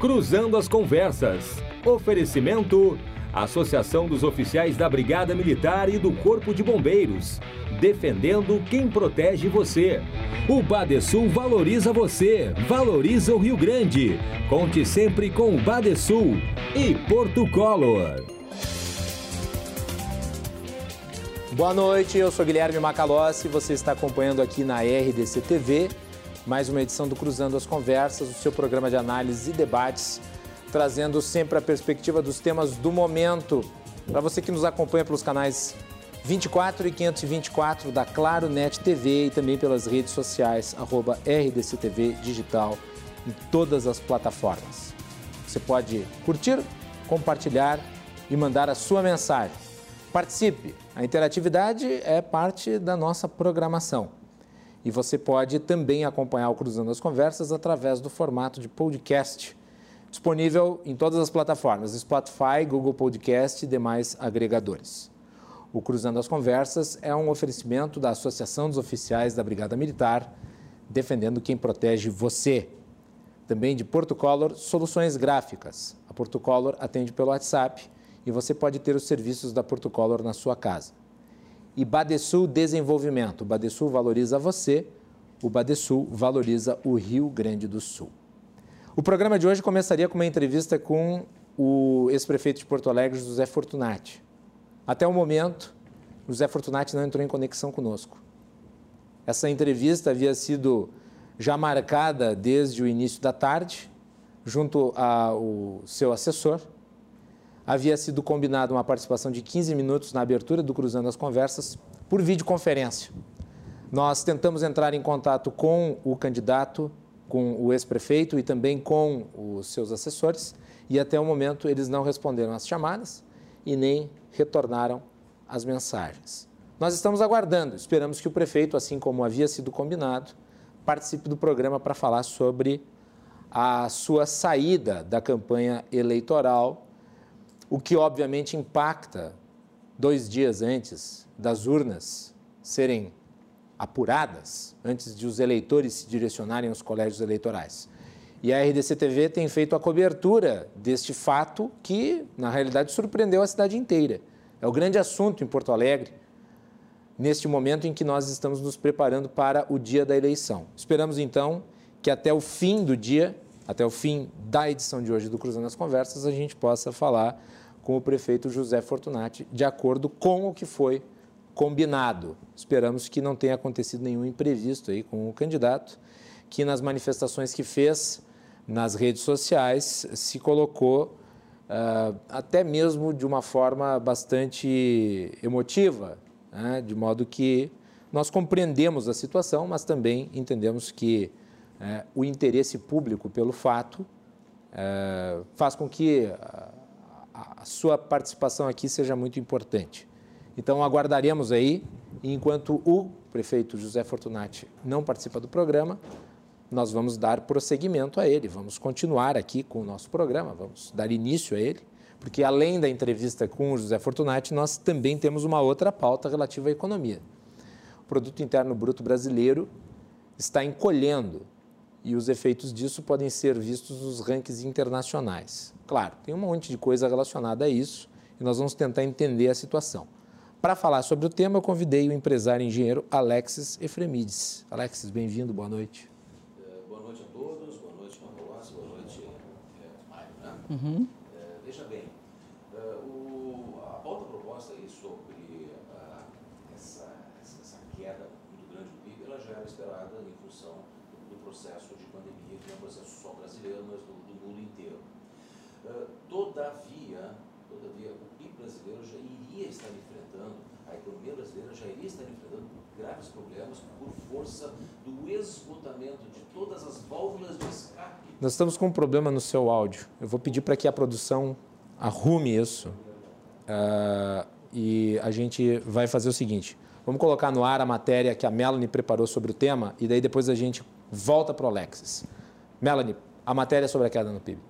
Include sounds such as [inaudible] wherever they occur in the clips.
Cruzando as Conversas. Oferecimento: Associação dos Oficiais da Brigada Militar e do Corpo de Bombeiros. Defendendo quem protege você. O Badesul valoriza você, valoriza o Rio Grande. Conte sempre com o Badesul e Porto Color. Boa noite, eu sou Guilherme Macalossi, você está acompanhando aqui na RDC TV mais uma edição do Cruzando as Conversas, o seu programa de análise e debates, trazendo sempre a perspectiva dos temas do momento. Para você que nos acompanha pelos canais 24 e 524 da Claro Net TV e também pelas redes sociais, arroba RDCTV Digital, em todas as plataformas. Você pode curtir, compartilhar e mandar a sua mensagem. Participe! A interatividade é parte da nossa programação. E você pode também acompanhar o Cruzando as Conversas através do formato de podcast, disponível em todas as plataformas: Spotify, Google Podcast e demais agregadores. O Cruzando as Conversas é um oferecimento da Associação dos Oficiais da Brigada Militar, defendendo quem protege você. Também de Porto Color Soluções Gráficas. A Porto Color atende pelo WhatsApp e você pode ter os serviços da Porto Color na sua casa. E Badesul Desenvolvimento. O Badesul valoriza você, o Badesul valoriza o Rio Grande do Sul. O programa de hoje começaria com uma entrevista com o ex-prefeito de Porto Alegre, José Fortunati. Até o momento, José Fortunati não entrou em conexão conosco. Essa entrevista havia sido já marcada desde o início da tarde, junto ao seu assessor, havia sido combinado uma participação de 15 minutos na abertura do Cruzando as Conversas por videoconferência. Nós tentamos entrar em contato com o candidato, com o ex-prefeito e também com os seus assessores, e até o momento eles não responderam às chamadas e nem retornaram as mensagens. Nós estamos aguardando, esperamos que o prefeito, assim como havia sido combinado, participe do programa para falar sobre a sua saída da campanha eleitoral o que obviamente impacta dois dias antes das urnas serem apuradas, antes de os eleitores se direcionarem aos colégios eleitorais. E a RDC TV tem feito a cobertura deste fato que, na realidade, surpreendeu a cidade inteira. É o grande assunto em Porto Alegre, neste momento em que nós estamos nos preparando para o dia da eleição. Esperamos, então, que até o fim do dia, até o fim da edição de hoje do Cruzando as Conversas, a gente possa falar com o prefeito José Fortunati, de acordo com o que foi combinado. Esperamos que não tenha acontecido nenhum imprevisto aí com o candidato, que nas manifestações que fez nas redes sociais se colocou uh, até mesmo de uma forma bastante emotiva, né? de modo que nós compreendemos a situação, mas também entendemos que uh, o interesse público pelo fato uh, faz com que a sua participação aqui seja muito importante. Então, aguardaremos aí, enquanto o prefeito José Fortunati não participa do programa, nós vamos dar prosseguimento a ele, vamos continuar aqui com o nosso programa, vamos dar início a ele, porque além da entrevista com o José Fortunati, nós também temos uma outra pauta relativa à economia. O produto interno bruto brasileiro está encolhendo e os efeitos disso podem ser vistos nos rankings internacionais. Claro, tem um monte de coisa relacionada a isso e nós vamos tentar entender a situação. Para falar sobre o tema, eu convidei o empresário e engenheiro Alexis Efremides. Alexis, bem-vindo, boa noite. É, boa noite a todos, boa noite, Marcolossi, boa noite, é, Mário. Né? Uhum. É, veja bem, é, o, a pauta proposta aí sobre uh, essa, essa, queda muito grande do PIB, ela já era esperada em função processo de pandemia, que é um processo só brasileiro, mas do, do mundo inteiro. Uh, todavia, todavia, o PIB brasileiro já iria estar enfrentando, a economia brasileira já iria estar enfrentando graves problemas por força do esgotamento de todas as válvulas de escape. Nós estamos com um problema no seu áudio. Eu vou pedir para que a produção arrume isso. Uh, e a gente vai fazer o seguinte: vamos colocar no ar a matéria que a Melanie preparou sobre o tema, e daí depois a gente volta para o Alexis. Melanie, a matéria sobre a queda no PIB.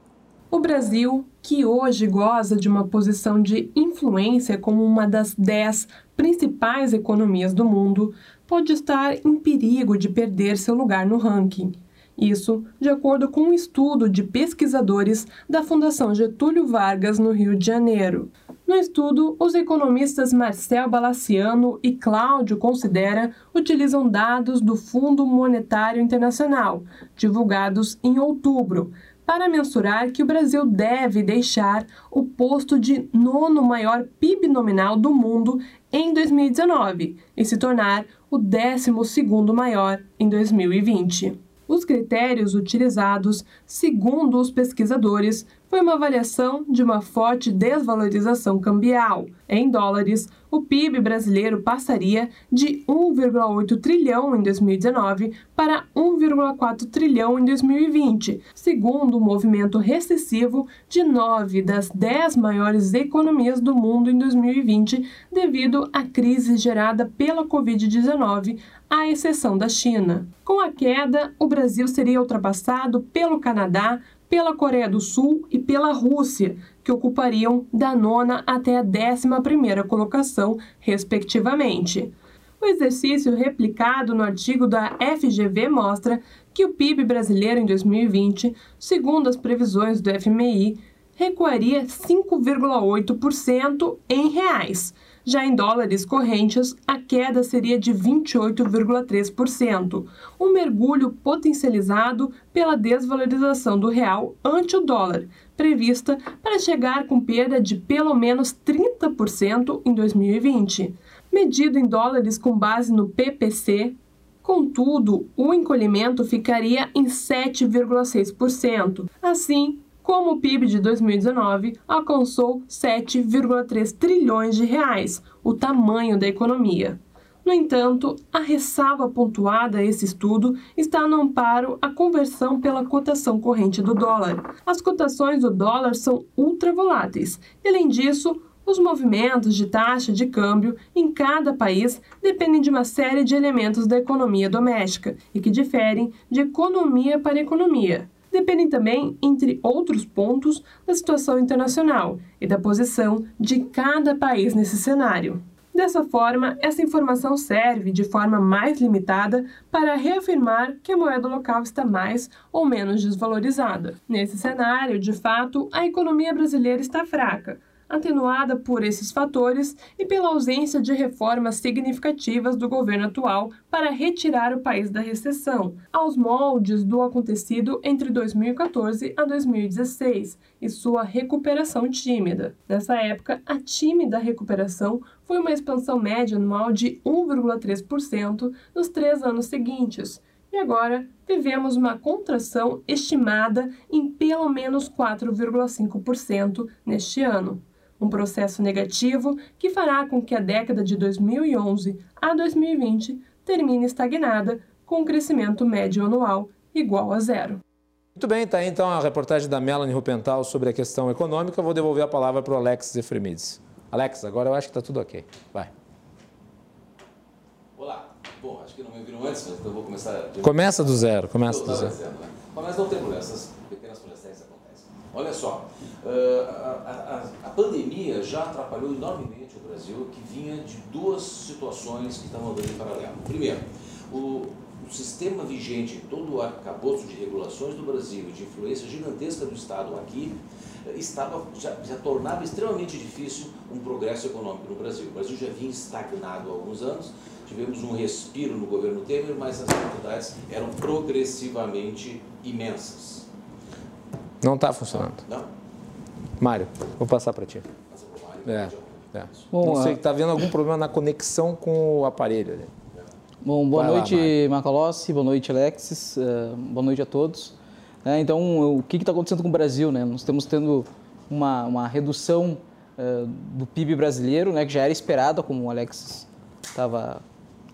O Brasil, que hoje goza de uma posição de influência como uma das dez principais economias do mundo, pode estar em perigo de perder seu lugar no ranking. Isso de acordo com um estudo de pesquisadores da Fundação Getúlio Vargas, no Rio de Janeiro. No estudo, os economistas Marcel Balaciano e Cláudio Considera utilizam dados do Fundo Monetário Internacional, divulgados em outubro, para mensurar que o Brasil deve deixar o posto de nono maior PIB nominal do mundo em 2019 e se tornar o décimo segundo maior em 2020. Os critérios utilizados, segundo os pesquisadores, foi uma avaliação de uma forte desvalorização cambial. Em dólares, o PIB brasileiro passaria de 1,8 trilhão em 2019 para 1,4 trilhão em 2020, segundo o movimento recessivo de nove das dez maiores economias do mundo em 2020, devido à crise gerada pela Covid-19, à exceção da China. Com a queda, o Brasil seria ultrapassado pelo Canadá, pela Coreia do Sul e pela Rússia, que ocupariam da nona até a décima primeira colocação, respectivamente. O exercício replicado no artigo da FGV mostra que o PIB brasileiro em 2020, segundo as previsões do FMI, recuaria 5,8% em reais, já em dólares correntes, a queda seria de 28,3%, um mergulho potencializado pela desvalorização do real ante o dólar, prevista para chegar com perda de pelo menos 30% em 2020. Medido em dólares com base no PPC, Contudo, o encolhimento ficaria em 7,6%. Assim, como o PIB de 2019 alcançou 7,3 trilhões de reais, o tamanho da economia. No entanto, a ressalva pontuada a esse estudo está no amparo à conversão pela cotação corrente do dólar. As cotações do dólar são ultravoláteis. Além disso, os movimentos de taxa de câmbio em cada país dependem de uma série de elementos da economia doméstica e que diferem de economia para economia dependem também, entre outros pontos, da situação internacional e da posição de cada país nesse cenário. Dessa forma, essa informação serve de forma mais limitada para reafirmar que a moeda local está mais ou menos desvalorizada. Nesse cenário, de fato, a economia brasileira está fraca, atenuada por esses fatores e pela ausência de reformas significativas do governo atual para retirar o país da recessão, aos moldes do acontecido entre 2014 a 2016 e sua recuperação tímida. Nessa época, a tímida recuperação foi uma expansão média anual de 1,3% nos três anos seguintes. E agora tivemos uma contração estimada em pelo menos 4,5% neste ano um processo negativo que fará com que a década de 2011 a 2020 termine estagnada, com um crescimento médio anual igual a zero. Muito bem, está aí então a reportagem da Melanie Rupental sobre a questão econômica. Vou devolver a palavra para o Alex Efremides. Alex, agora eu acho que está tudo ok. Vai. Olá. Bom, acho que não me viram antes, mas então eu vou começar... Começa do zero, começa do zero. Né? Mas não tem problema, essas. Olha só, Uh, a, a, a, pandemia já atrapalhou enormemente o Brasil, que vinha de duas situações que estavam andando em paralelo. Primeiro, o, o sistema vigente, todo o arcabouço de regulações do Brasil, de influência gigantesca do Estado aqui, eh, estava, já, já, tornava extremamente difícil um progresso econômico no Brasil. O Brasil já vinha estagnado há alguns anos, tivemos um respiro no governo Temer, mas as dificuldades eram progressivamente imensas. Não está funcionando. Não. Mário, vou passar para ti. É, é. Bom, Não sei, está vendo algum problema na conexão com o aparelho ali. Bom, boa Vai noite, lá, Macalossi, boa noite, Alexis, uh, boa noite a todos. É, então, o que está acontecendo com o Brasil? Né? Nós estamos tendo uma, uma redução uh, do PIB brasileiro, né, que já era esperada, como o Alexis estava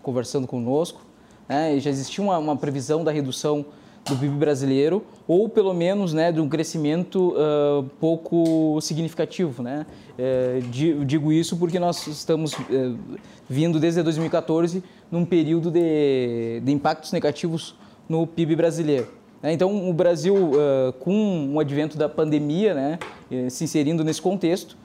conversando conosco. Né? já existia uma, uma previsão da redução do PIB brasileiro, ou pelo menos né, de um crescimento uh, pouco significativo. Né? Uh, digo isso porque nós estamos uh, vindo desde 2014 num período de, de impactos negativos no PIB brasileiro. Né? Então, o Brasil, com o advento da pandemia, né, se inserindo nesse contexto,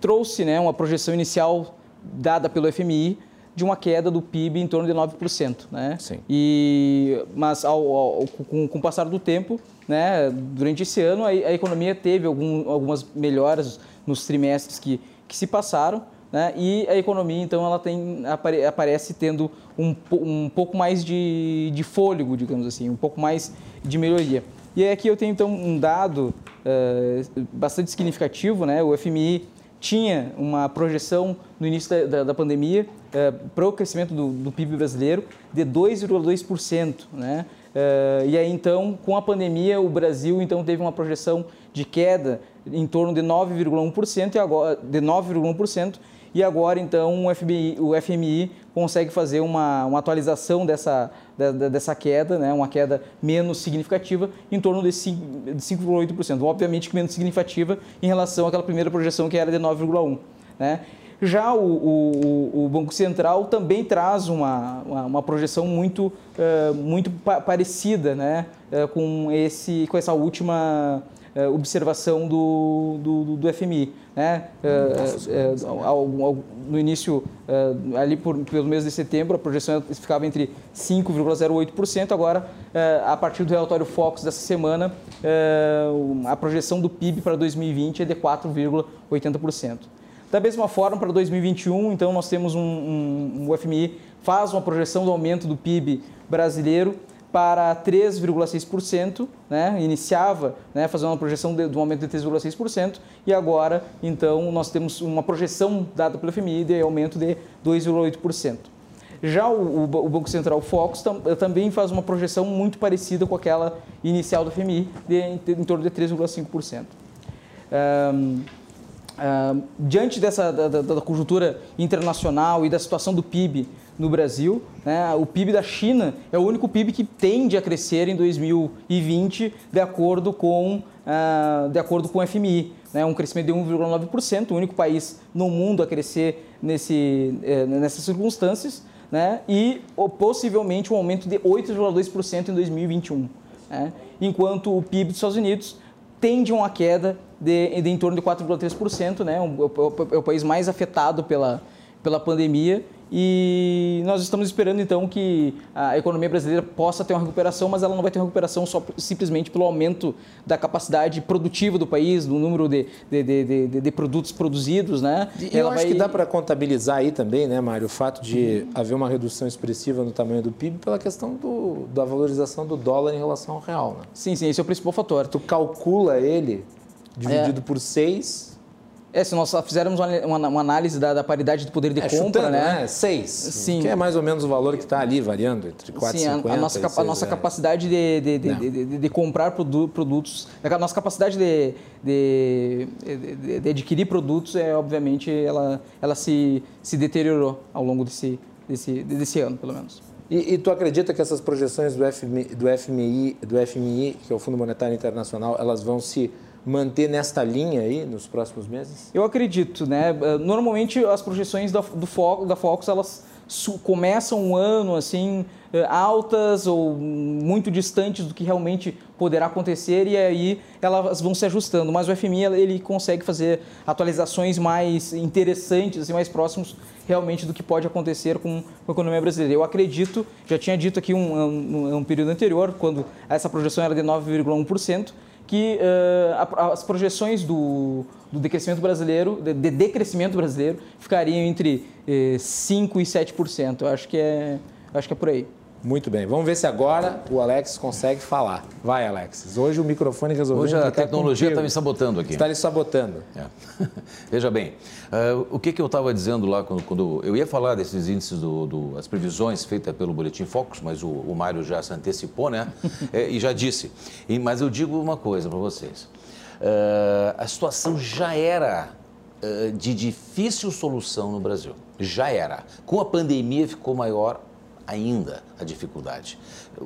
trouxe né, uma projeção inicial dada pelo FMI de uma queda do PIB em torno de 9%. Né? Sim. E, mas ao, ao, com, com o passar do tempo, né, durante esse ano, a, a economia teve algum, algumas melhoras nos trimestres que, que se passaram. Né? E a economia, então, ela tem, apare, aparece tendo um, um pouco mais de, de fôlego, digamos assim, um pouco mais de melhoria. E aqui eu tenho, então, um dado uh, bastante significativo, né? O FMI tinha uma projeção no início da, da, da pandemia uh, para o crescimento do, do, PIB brasileiro de 2,2%. Né? Uh, e aí, então, com a pandemia, o Brasil então teve uma projeção de queda em torno de 9,1% e agora de 9,1% e agora então o FMI, o FMI consegue fazer uma, uma atualização dessa, dessa queda, né, uma queda menos significativa, em torno de 5,8%. Obviamente que menos significativa em relação àquela primeira projeção que era de 9,1%. Né? Já o, o, o, Banco Central também traz uma, uma, uma projeção muito, uh, muito pa parecida né, uh, com, esse, com essa última uh, observação do, do, do FMI. Né? Uh, uh, no início, ali por, pelo mês de setembro, a projeção ficava entre 5,08%. Agora, a partir do relatório Focus dessa semana, a projeção do PIB para 2020 é de 4,80%. Da mesma forma, para 2021, então, nós temos um, um, um FMI faz uma projeção do aumento do PIB brasileiro para 3,6%, né? iniciava né, fazendo uma projeção de, de um aumento de 3,6%, e agora, então, nós temos uma projeção dada pelo FMI de aumento de 2,8%. Já o, o, Banco Central Focus tam, também faz uma projeção muito parecida com aquela inicial do FMI, de, de, em torno de 3,5%. Um, diante dessa da, da, da conjuntura internacional e da situação do PIB no Brasil. Né? O PIB da China é o único PIB que tende a crescer em 2020 de acordo com, uh, de acordo com o FMI. Né? Um crescimento de 1,9%, o único país no mundo a crescer nesse, eh, nessas circunstâncias. Né? E possivelmente um aumento de 8,2% em 2021. Né? Enquanto o PIB dos Estados Unidos tende a uma queda de, de em torno de 4,3%, né? é o país mais afetado pela, pela pandemia e nós estamos esperando então que a economia brasileira possa ter uma recuperação, mas ela não vai ter uma recuperação só simplesmente pelo aumento da capacidade produtiva do país, do número de, de, de, de, de produtos produzidos, né? E ela eu acho vai... que dá para contabilizar aí também, né, Mário, o fato de uhum. haver uma redução expressiva no tamanho do PIB pela questão do, da valorização do dólar em relação ao real, né? Sim, sim, esse é o principal fator. Tu calcula ele dividido é. por 6 é, se nós fizermos uma, uma, análise da, da, paridade do poder de é, compra, chutando, né? né? Seis. Sim. Que é mais ou menos o valor que está ali, variando entre 4 Sim, e 50. A, nossa, a nossa capacidade de, de, de, de, comprar produtos, a nossa capacidade de, de, adquirir produtos, é, obviamente, ela, ela se, se deteriorou ao longo desse, desse, desse ano, pelo menos. E, e, tu acredita que essas projeções do FMI, do FMI, do FMI, que é o Fundo Monetário Internacional, elas vão se manter nesta linha aí nos próximos meses? Eu acredito, né? Eh, normalmente as projeções da, do Foco, da Focus, elas começam um ano assim eh, altas ou muito distantes do que realmente poderá acontecer e aí elas vão se ajustando. Mas o FMI ele consegue fazer atualizações mais interessantes, assim, mais próximos realmente do que pode acontecer com a economia brasileira. Eu acredito, já tinha dito aqui um, um, um período anterior, quando essa projeção era de 9,1%, que uh, as projeções do, do decrescimento brasileiro, de, de decrescimento brasileiro, ficariam entre uh, 5% e 7%. Eu acho que é, acho que é por aí. Muito bem. Vamos ver se agora o Alex consegue falar. Vai, Alex. Hoje o microfone resolveu. Hoje a tecnologia está me sabotando aqui. Está lhe sabotando. É. [laughs] Veja bem, uh, o que, que eu estava dizendo lá quando, quando, eu ia falar desses índices, do, do, as previsões feitas pelo Boletim Focus, mas o, o Mário já se antecipou, né? [laughs] é, e já disse. E, mas eu digo uma coisa para vocês. Uh, a situação já era uh, de difícil solução no Brasil. Já era. Com a pandemia ficou maior ainda a dificuldade.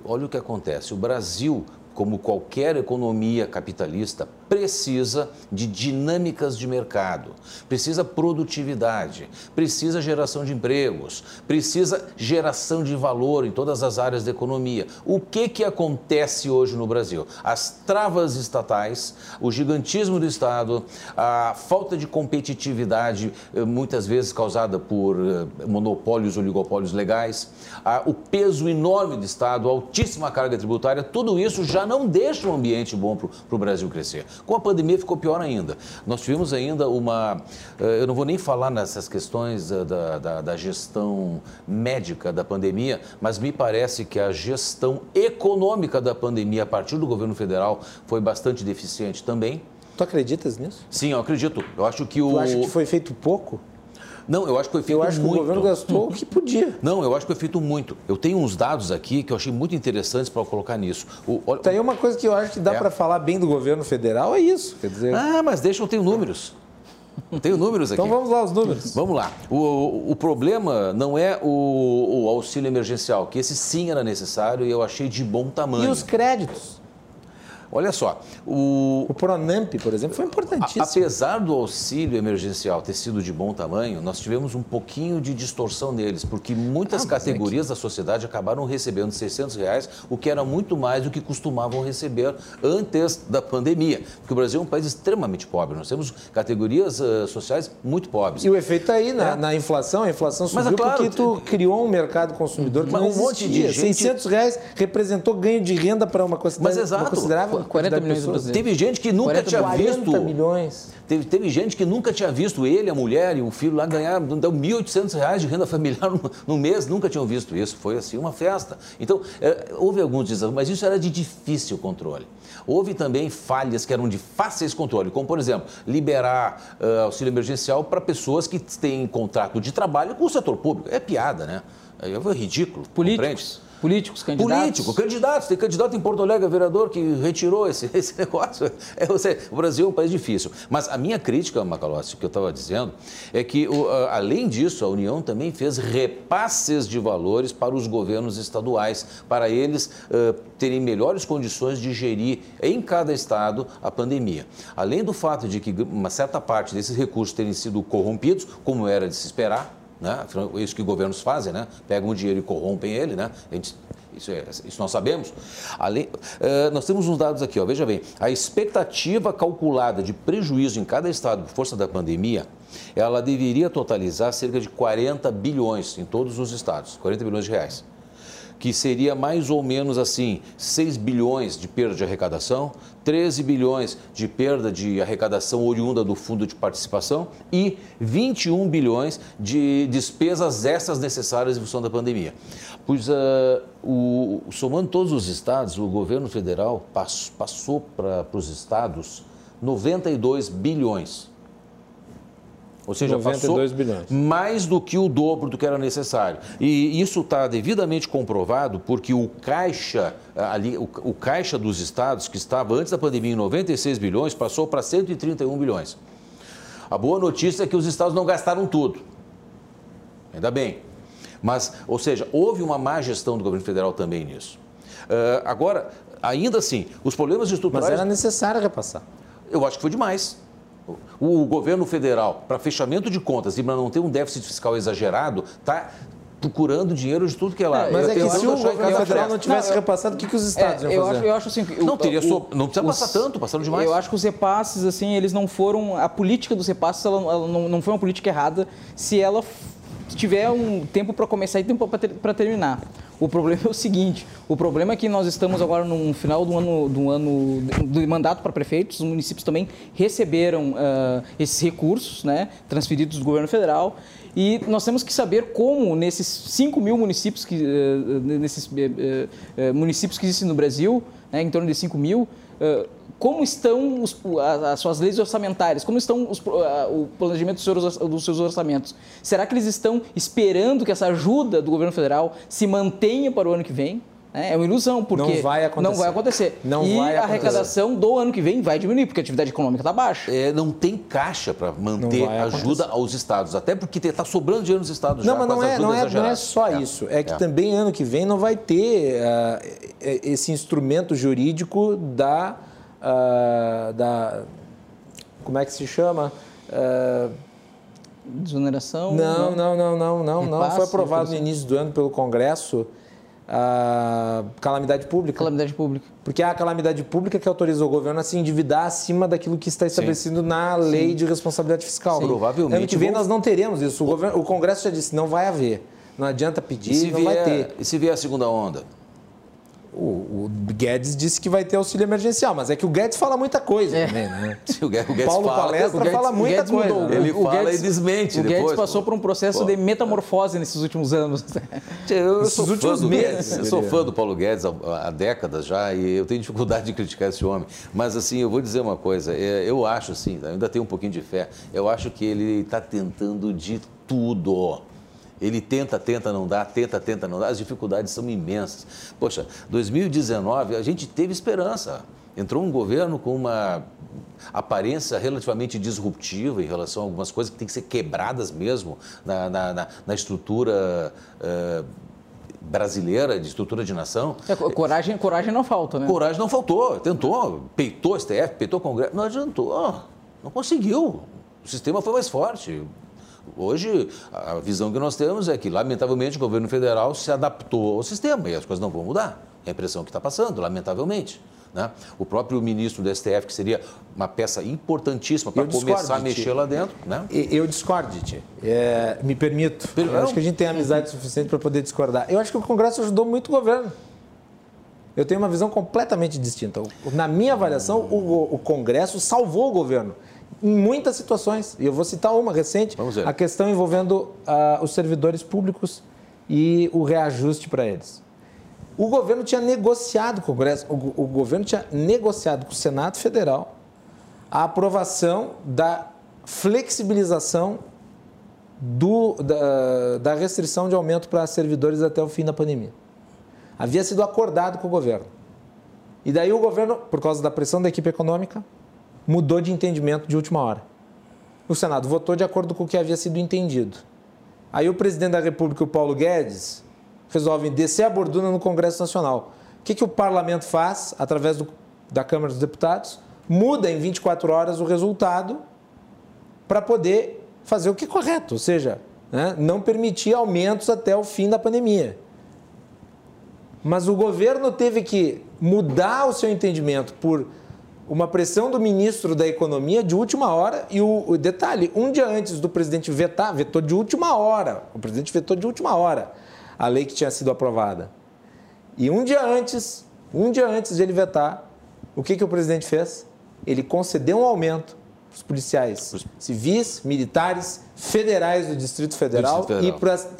Olha o que acontece: o Brasil, como qualquer economia capitalista precisa de dinâmicas de mercado, precisa produtividade, precisa geração de empregos, precisa geração de valor em todas as áreas da economia. O que, que acontece hoje no Brasil? As travas estatais, o gigantismo do Estado, a falta de competitividade, eh, muitas vezes causada por eh, monopólios, oligopólios legais, o peso enorme do Estado, a altíssima carga tributária, tudo isso já não deixa um ambiente bom para o Brasil crescer. Com a pandemia ficou pior ainda. Nós tivemos ainda uma. Eh, eu não vou nem falar nessas questões eh, da, da, da gestão médica da pandemia, mas me parece que a gestão econômica da pandemia a partir do governo federal foi bastante deficiente também. Tu acreditas nisso? Sim, eu acredito. Eu acho que o. Tu acha que foi feito pouco? Não, eu acho que foi feito muito. Eu acho muito. que o governo gastou o que podia. Não, eu acho que foi feito muito. Eu tenho uns dados aqui que eu achei muito interessantes para colocar nisso. O, olha... Tá aí uma coisa que eu acho que dá é. para falar bem do governo federal, é isso. Quer dizer... Ah, mas deixa eu ter números. Tenho números aqui. Então vamos lá, os números. Vamos lá. O, o, o problema não é o, o, auxílio emergencial, que esse sim era necessário e eu achei de bom tamanho. E os créditos? Olha só, o... O Pronamp, por exemplo, foi importantíssimo. Apesar do auxílio emergencial ter sido de bom tamanho, nós tivemos um pouquinho de distorção neles, porque muitas ah, categorias é que... da sociedade acabaram recebendo 600 reais, o que era muito mais do que costumavam receber antes da pandemia. Porque o Brasil é um país extremamente pobre, nós temos categorias uh, sociais muito pobres. E o efeito está aí na, é. na, inflação, a inflação subiu Mas, é claro, porque tu criou um mercado consumidor que Mas não um monte de gente... 600 reais representou ganho de renda para uma, Mas, exato. uma considerável 40 milhões de brasileiros. Teve gente que nunca 40, tinha 40 visto. milhões. Teve, teve gente que nunca tinha visto ele, a mulher e o filho lá ganhar R$ 1.800 de renda familiar [laughs] no, no, mês, nunca tinham visto isso. Foi assim uma festa. Então, é, houve alguns desafios, mas isso era de difícil controle. Houve também falhas que eram de fáceis controle, como, por exemplo, liberar uh, auxílio emergencial para pessoas que têm contrato de trabalho com o setor público. É piada, né? É, é ridículo. Políticos. Compreende? Políticos, candidatos? Político, candidatos. Tem candidato em Porto Alegre, vereador, que retirou esse, [laughs] esse negócio. É, o Brasil é um país difícil. Mas a minha crítica, Macalossi, que eu estava dizendo, é que, o, além disso, a União também fez repasses de valores para os governos estaduais, para eles uh, terem melhores condições de gerir em cada estado a pandemia. Além do fato de que uma certa parte desses recursos terem sido corrompidos, como era de se esperar, né? É isso que governos fazem, né? Pegam o dinheiro e corrompem ele, né? Gente, isso, é, isso, nós sabemos. Uh, nós temos uns dados aqui, ó, veja bem. A expectativa calculada de prejuízo em cada estado por força da pandemia, ela deveria totalizar cerca de 40 bilhões em todos os estados, 40 bilhões de reais que seria mais ou menos assim, 6 bilhões de perda de arrecadação, 13 bilhões de perda de arrecadação oriunda do fundo de participação e 21 bilhões de despesas extras necessárias em função da pandemia. Pois, uh, o, somando todos os estados, o governo federal passou para os estados 92 bilhões ou seja, 92 bilhões. mais do que o dobro do que era necessário. E isso está devidamente comprovado porque o caixa, ali, o, o caixa dos estados, que estava antes da pandemia em 96 bilhões, passou para 131 bilhões. A boa notícia é que os estados não gastaram tudo. Ainda bem. Mas, ou seja, houve uma má gestão do governo federal também nisso. Uh, agora, ainda assim, os problemas estruturais. Mas era necessário repassar. Eu acho que foi demais o governo federal, para fechamento de contas e para não ter um déficit fiscal exagerado, está procurando dinheiro de tudo que é lá. É, mas é que se o governo federal não tivesse não, repassado, o que, que os estados é, iam fazer? Eu acho, eu acho assim... Não, teria o, não precisa os, passar tanto, passaram demais. Eu acho que os repasses, assim, eles não foram... A política dos repasses, ela, ela não, não foi uma política errada se ela tiver um tempo para começar e tempo para ter, terminar. O problema [laughs] é o seguinte: o problema é que nós estamos agora no final do ano do ano do mandato para prefeitos, os municípios também receberam uh, esses recursos, né, transferidos do governo federal. E nós temos que saber como nesses 5 mil municípios que, uh, nesses uh, municípios que existem no Brasil, né, em torno de 5 mil, como estão os, as suas leis orçamentárias, como estão os, o planejamento dos seus orçamentos. Será que eles estão esperando que essa ajuda do governo federal se mantenha para o ano que vem? É uma ilusão, porque não vai acontecer. Não vai acontecer. Não e vai a arrecadação do ano que vem vai diminuir, porque a atividade econômica está baixa. É, não tem caixa para manter ajuda aos estados, até porque está sobrando dinheiro nos estados não, já. Mas não, é, não, é, não é só é. isso. É que é. também ano que vem não vai ter uh, esse instrumento jurídico da uh, da. Como é que se chama? Uh, Desoneração? Não, não, não, não, não, não. Foi aprovado no início do ano pelo Congresso a calamidade pública. Calamidade pública. Porque é a calamidade pública que autorizou o governo a se endividar acima daquilo que está estabelecido Sim. na lei Sim. de responsabilidade fiscal. Sim. Provavelmente. Ano que vem nós não teremos isso. O, governo, o Congresso já disse, não vai haver. Não adianta pedir, não vier, vai ter. E se vier a segunda onda? O, o, Guedes disse que vai ter auxílio emergencial, mas é que o Guedes fala muita coisa é. também, né? [laughs] o Guedes, Paulo fala, Palestra Guedes, fala muita coisa. Mudou. Ele o fala Guedes, e desmente O depois, Guedes passou pô. por um processo pô. de metamorfose nesses últimos anos. [laughs] Eu, eu sou últimos meses. Eu sou fã do Paulo Guedes há, há, décadas já e eu tenho dificuldade de criticar esse homem. Mas assim, eu vou dizer uma coisa. É, eu acho assim, ainda tenho um pouquinho de fé. Eu acho que ele está tentando de tudo ele tenta, tenta, não dá, tenta, tenta, não dá. As dificuldades são imensas. Poxa, 2019 a gente teve esperança. Entrou um governo com uma aparência relativamente disruptiva em relação a algumas coisas que têm que ser quebradas mesmo na, na, na, na estrutura. Uh, brasileira, de estrutura de nação. É, coragem, coragem não falta, né? Coragem não faltou. Tentou, peitou o STF, peitou o Congresso, não adiantou, não conseguiu. O sistema foi mais forte. Hoje, a visão que nós temos é que, lamentavelmente, o governo federal se adaptou ao sistema e as coisas não vão mudar. É a impressão que está passando, lamentavelmente. Né? O próprio ministro do STF, que seria uma peça importantíssima para começar a mexer lá dentro. Né? Eu discordo, Titi. É, me permito. Eu acho que a gente tem amizade suficiente para poder discordar. Eu acho que o Congresso ajudou muito o governo. Eu tenho uma visão completamente distinta. Na minha avaliação, o, o Congresso salvou o governo em muitas situações. E eu vou citar uma recente, a questão envolvendo uh, os servidores públicos e o reajuste para eles. O governo tinha negociado com o Congresso, o, o governo tinha negociado com o Senado Federal a aprovação da flexibilização do, da, da restrição de aumento para servidores até o fim da pandemia. Havia sido acordado com o governo. E daí o governo, por causa da pressão da equipe econômica, mudou de entendimento de última hora. O Senado votou de acordo com o que havia sido entendido. Aí o presidente da República, o Paulo Guedes, resolve descer a borduna no Congresso Nacional. O que, que o parlamento faz, através do, da Câmara dos Deputados? Muda em 24 horas o resultado para poder fazer o que é correto, ou seja, né, não permitir aumentos até o fim da pandemia. Mas o governo teve que mudar o seu entendimento por uma pressão do ministro da Economia de última hora e o, o, detalhe, um dia antes do presidente vetar, vetou de última hora, o presidente vetou de última hora a lei que tinha sido aprovada. E um dia antes, um dia antes de ele vetar, o que, que o presidente fez? Ele concedeu um aumento para os policiais civis, militares, federais do Distrito Federal, do Distrito Federal.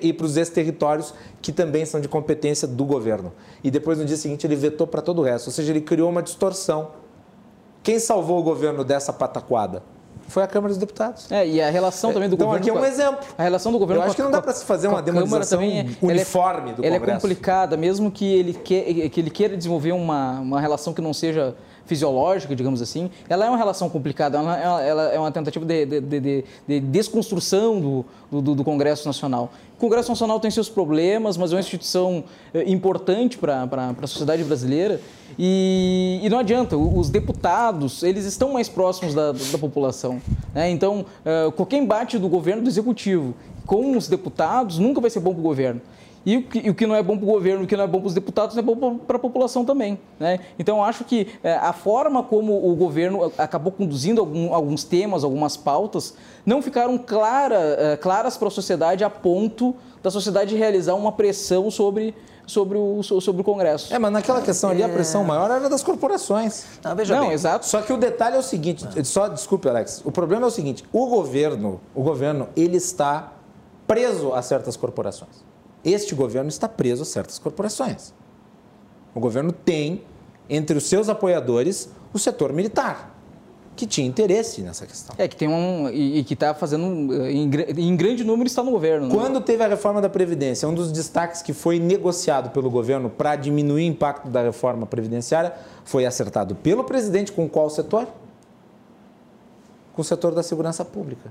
e para os ex-territórios que também são de competência do governo. E depois, no dia seguinte, ele vetou para todo o resto. Ou seja, ele criou uma distorção quem salvou o governo dessa pataquada? Foi a Câmara dos Deputados. É, e a relação também do então, governo. Então, aqui é um exemplo. A relação do governo Eu acho que não dá para se fazer uma demonstração também é, uniforme do ela é Congresso. Ela é complicada, mesmo que ele, que, que ele queira desenvolver uma, uma relação que não seja fisiológica, digamos assim, ela é uma relação complicada, ela, ela é uma tentativa de, de, de, de desconstrução do, do, do, Congresso Nacional. O Congresso Nacional tem seus problemas, mas é uma instituição eh, importante para a sociedade brasileira e, e, não adianta, os deputados, eles estão mais próximos da, da população. Né? Então, uh, qualquer embate do governo, do executivo, com os deputados, nunca vai ser bom para o governo. E o que, e o que não é bom para o governo, o que não é bom para os deputados, não é bom para a população também. Né? Então, acho que é, a forma como o governo acabou conduzindo algum, alguns temas, algumas pautas, não ficaram clara, é, claras para a sociedade a ponto da sociedade realizar uma pressão sobre, sobre o, sobre o Congresso. É, mas naquela questão ali, a pressão maior era das corporações. Não, veja não, bem. exato. Só que o detalhe é o seguinte, só desculpe, Alex, o problema é o seguinte, o governo, o governo, ele está preso a certas corporações. Este governo está preso a certas corporações. O governo tem, entre os seus apoiadores, o setor militar, que tinha interesse nessa questão. É, que tem um. e, e que está fazendo. Em, em, grande número está no governo. Né? Quando teve a reforma da Previdência, um dos destaques que foi negociado pelo governo para diminuir o impacto da reforma previdenciária foi acertado pelo presidente com qual setor? Com o setor da segurança pública.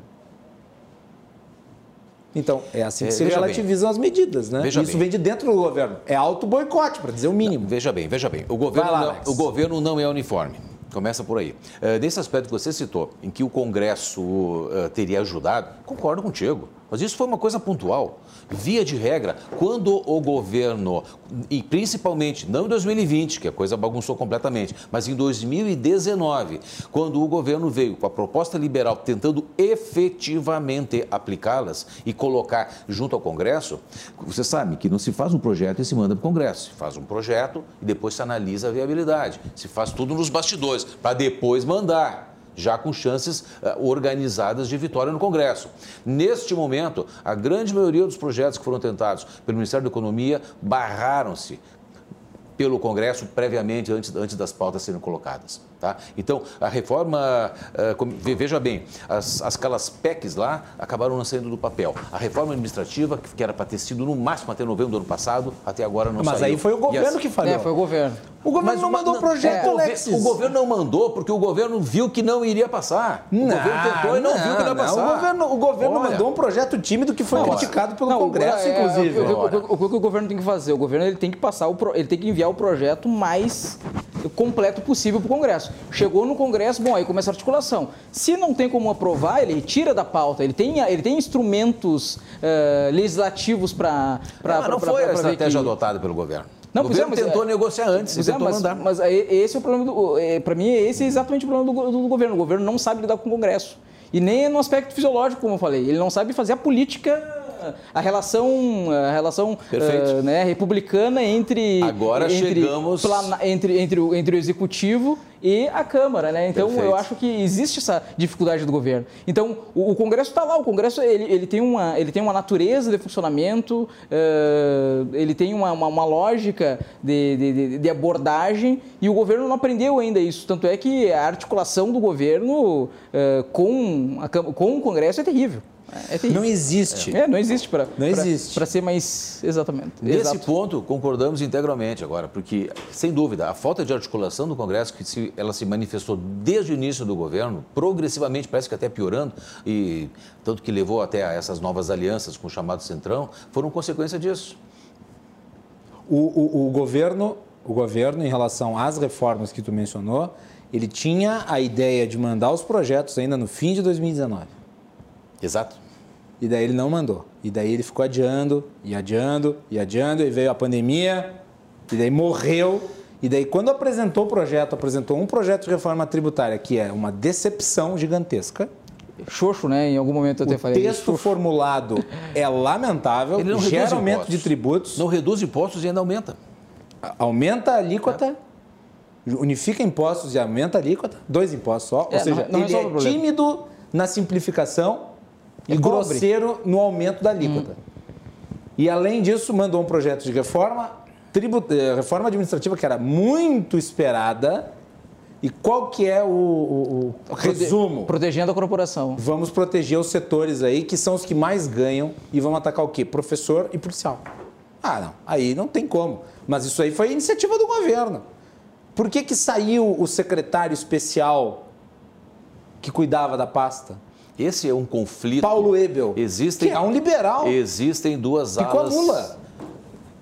Então, é assim que é, se relativizam bem. as medidas, né? Veja Isso bem. vem de dentro do governo. É auto boicote, para dizer o mínimo. Não, veja bem, veja bem. O governo, lá, não, o governo não é uniforme. Começa por aí. Uh, nesse aspecto que você citou, em que o Congresso uh, teria ajudado, concordo contigo. Mas isso foi uma coisa pontual. Via de regra, quando o governo, e principalmente, não em 2020, que a coisa bagunçou completamente, mas em 2019, quando o governo veio com a proposta liberal tentando efetivamente aplicá-las e colocar junto ao Congresso, você sabe que não se faz um projeto e se manda para o Congresso. Se faz um projeto e depois se analisa a viabilidade. Se faz tudo nos bastidores, para depois mandar já com chances uh, organizadas de vitória no Congresso. Neste momento, a grande maioria dos projetos que foram tentados pelo Ministério da Economia barraram-se pelo Congresso previamente, antes, antes das pautas serem colocadas. Tá? Então, a reforma, uh, veja bem, as, as, aquelas PECs lá acabaram não saindo do papel. A reforma administrativa, que era para ter sido no máximo até novembro do ano passado, até agora não Mas saiu. Mas aí foi o governo as... que falhou. É, foi o governo. O governo mas, não mandou o projeto, é, Alexis. O governo não mandou porque o governo viu que não iria passar. O não, governo tentou e não, não viu que não ia passar. O governo, o governo mandou um projeto tímido que foi criticado pelo não, Congresso, é, inclusive. O, o, o, o, que o governo tem que fazer? O governo ele tem que passar, o, ele tem que enviar o projeto mais completo possível para o Congresso. Chegou no Congresso, bom, aí começa a articulação. Se não tem como aprovar, ele tira da pauta. Ele tem, ele tem instrumentos uh, legislativos para... Não, não foi a estratégia que... adotada pelo governo. Não, o governo é, tentou é, negociar antes, é, tentou mas, mandar. Mas esse é o problema, do, é, para mim, esse é exatamente o problema do, do, do, governo. O governo não sabe lidar com o Congresso. E nem no aspecto fisiológico, como eu falei. Ele não sabe fazer a política a relação, a relação uh, né, republicana entre agora entre, chegamos plana, entre, entre, o, entre o executivo e a Câmara, né? Então Perfeito. eu acho que existe essa dificuldade do governo. Então o, o Congresso está lá, o Congresso ele, ele, tem uma, ele tem uma natureza de funcionamento, uh, ele tem uma, uma, uma lógica de, de, de, abordagem e o governo não aprendeu ainda isso. Tanto é que a articulação do governo uh, com, a, com o Congresso é terrível. É não existe. É, não existe para Não existe. Para ser mais exatamente. Nesse Exato. ponto concordamos integralmente agora, porque sem dúvida a falta de articulação do Congresso que se, ela se manifestou desde o início do governo, progressivamente parece que até piorando e tanto que levou até a essas novas alianças com o chamado Centrão, foram consequência disso. O, o, o governo, o governo em relação às reformas que tu mencionou, ele tinha a ideia de mandar os projetos ainda no fim de 2019. Exato. E daí ele não mandou. E daí ele ficou adiando, e adiando, e adiando, e veio a pandemia, e daí morreu. E daí, quando apresentou o projeto, apresentou um projeto de reforma tributária, que é uma decepção gigantesca. Xoxo, né? Em algum momento eu até o falei. O texto isso. formulado é lamentável, Ele não gera aumento impostos. de tributos. Não reduz impostos e ainda aumenta. Aumenta a alíquota, é. unifica impostos e aumenta a alíquota, dois impostos só. É, Ou seja, não, não ele é tímido na simplificação e grosseiro no aumento da alíquota. Hum. E, além disso, mandou um projeto de reforma, tribut... Eh, reforma administrativa que era muito esperada. E qual que é o, o, o resumo? Protegendo a corporação. Vamos proteger os setores aí que são os que mais ganham e vamos atacar o quê? Professor e policial. Ah, não. Aí não tem como. Mas isso aí foi iniciativa do governo. Por que, que saiu o secretário especial que cuidava da pasta? Esse é um conflito. Paulo Ebel. Existem, que é um liberal. Existem duas alas. Lula.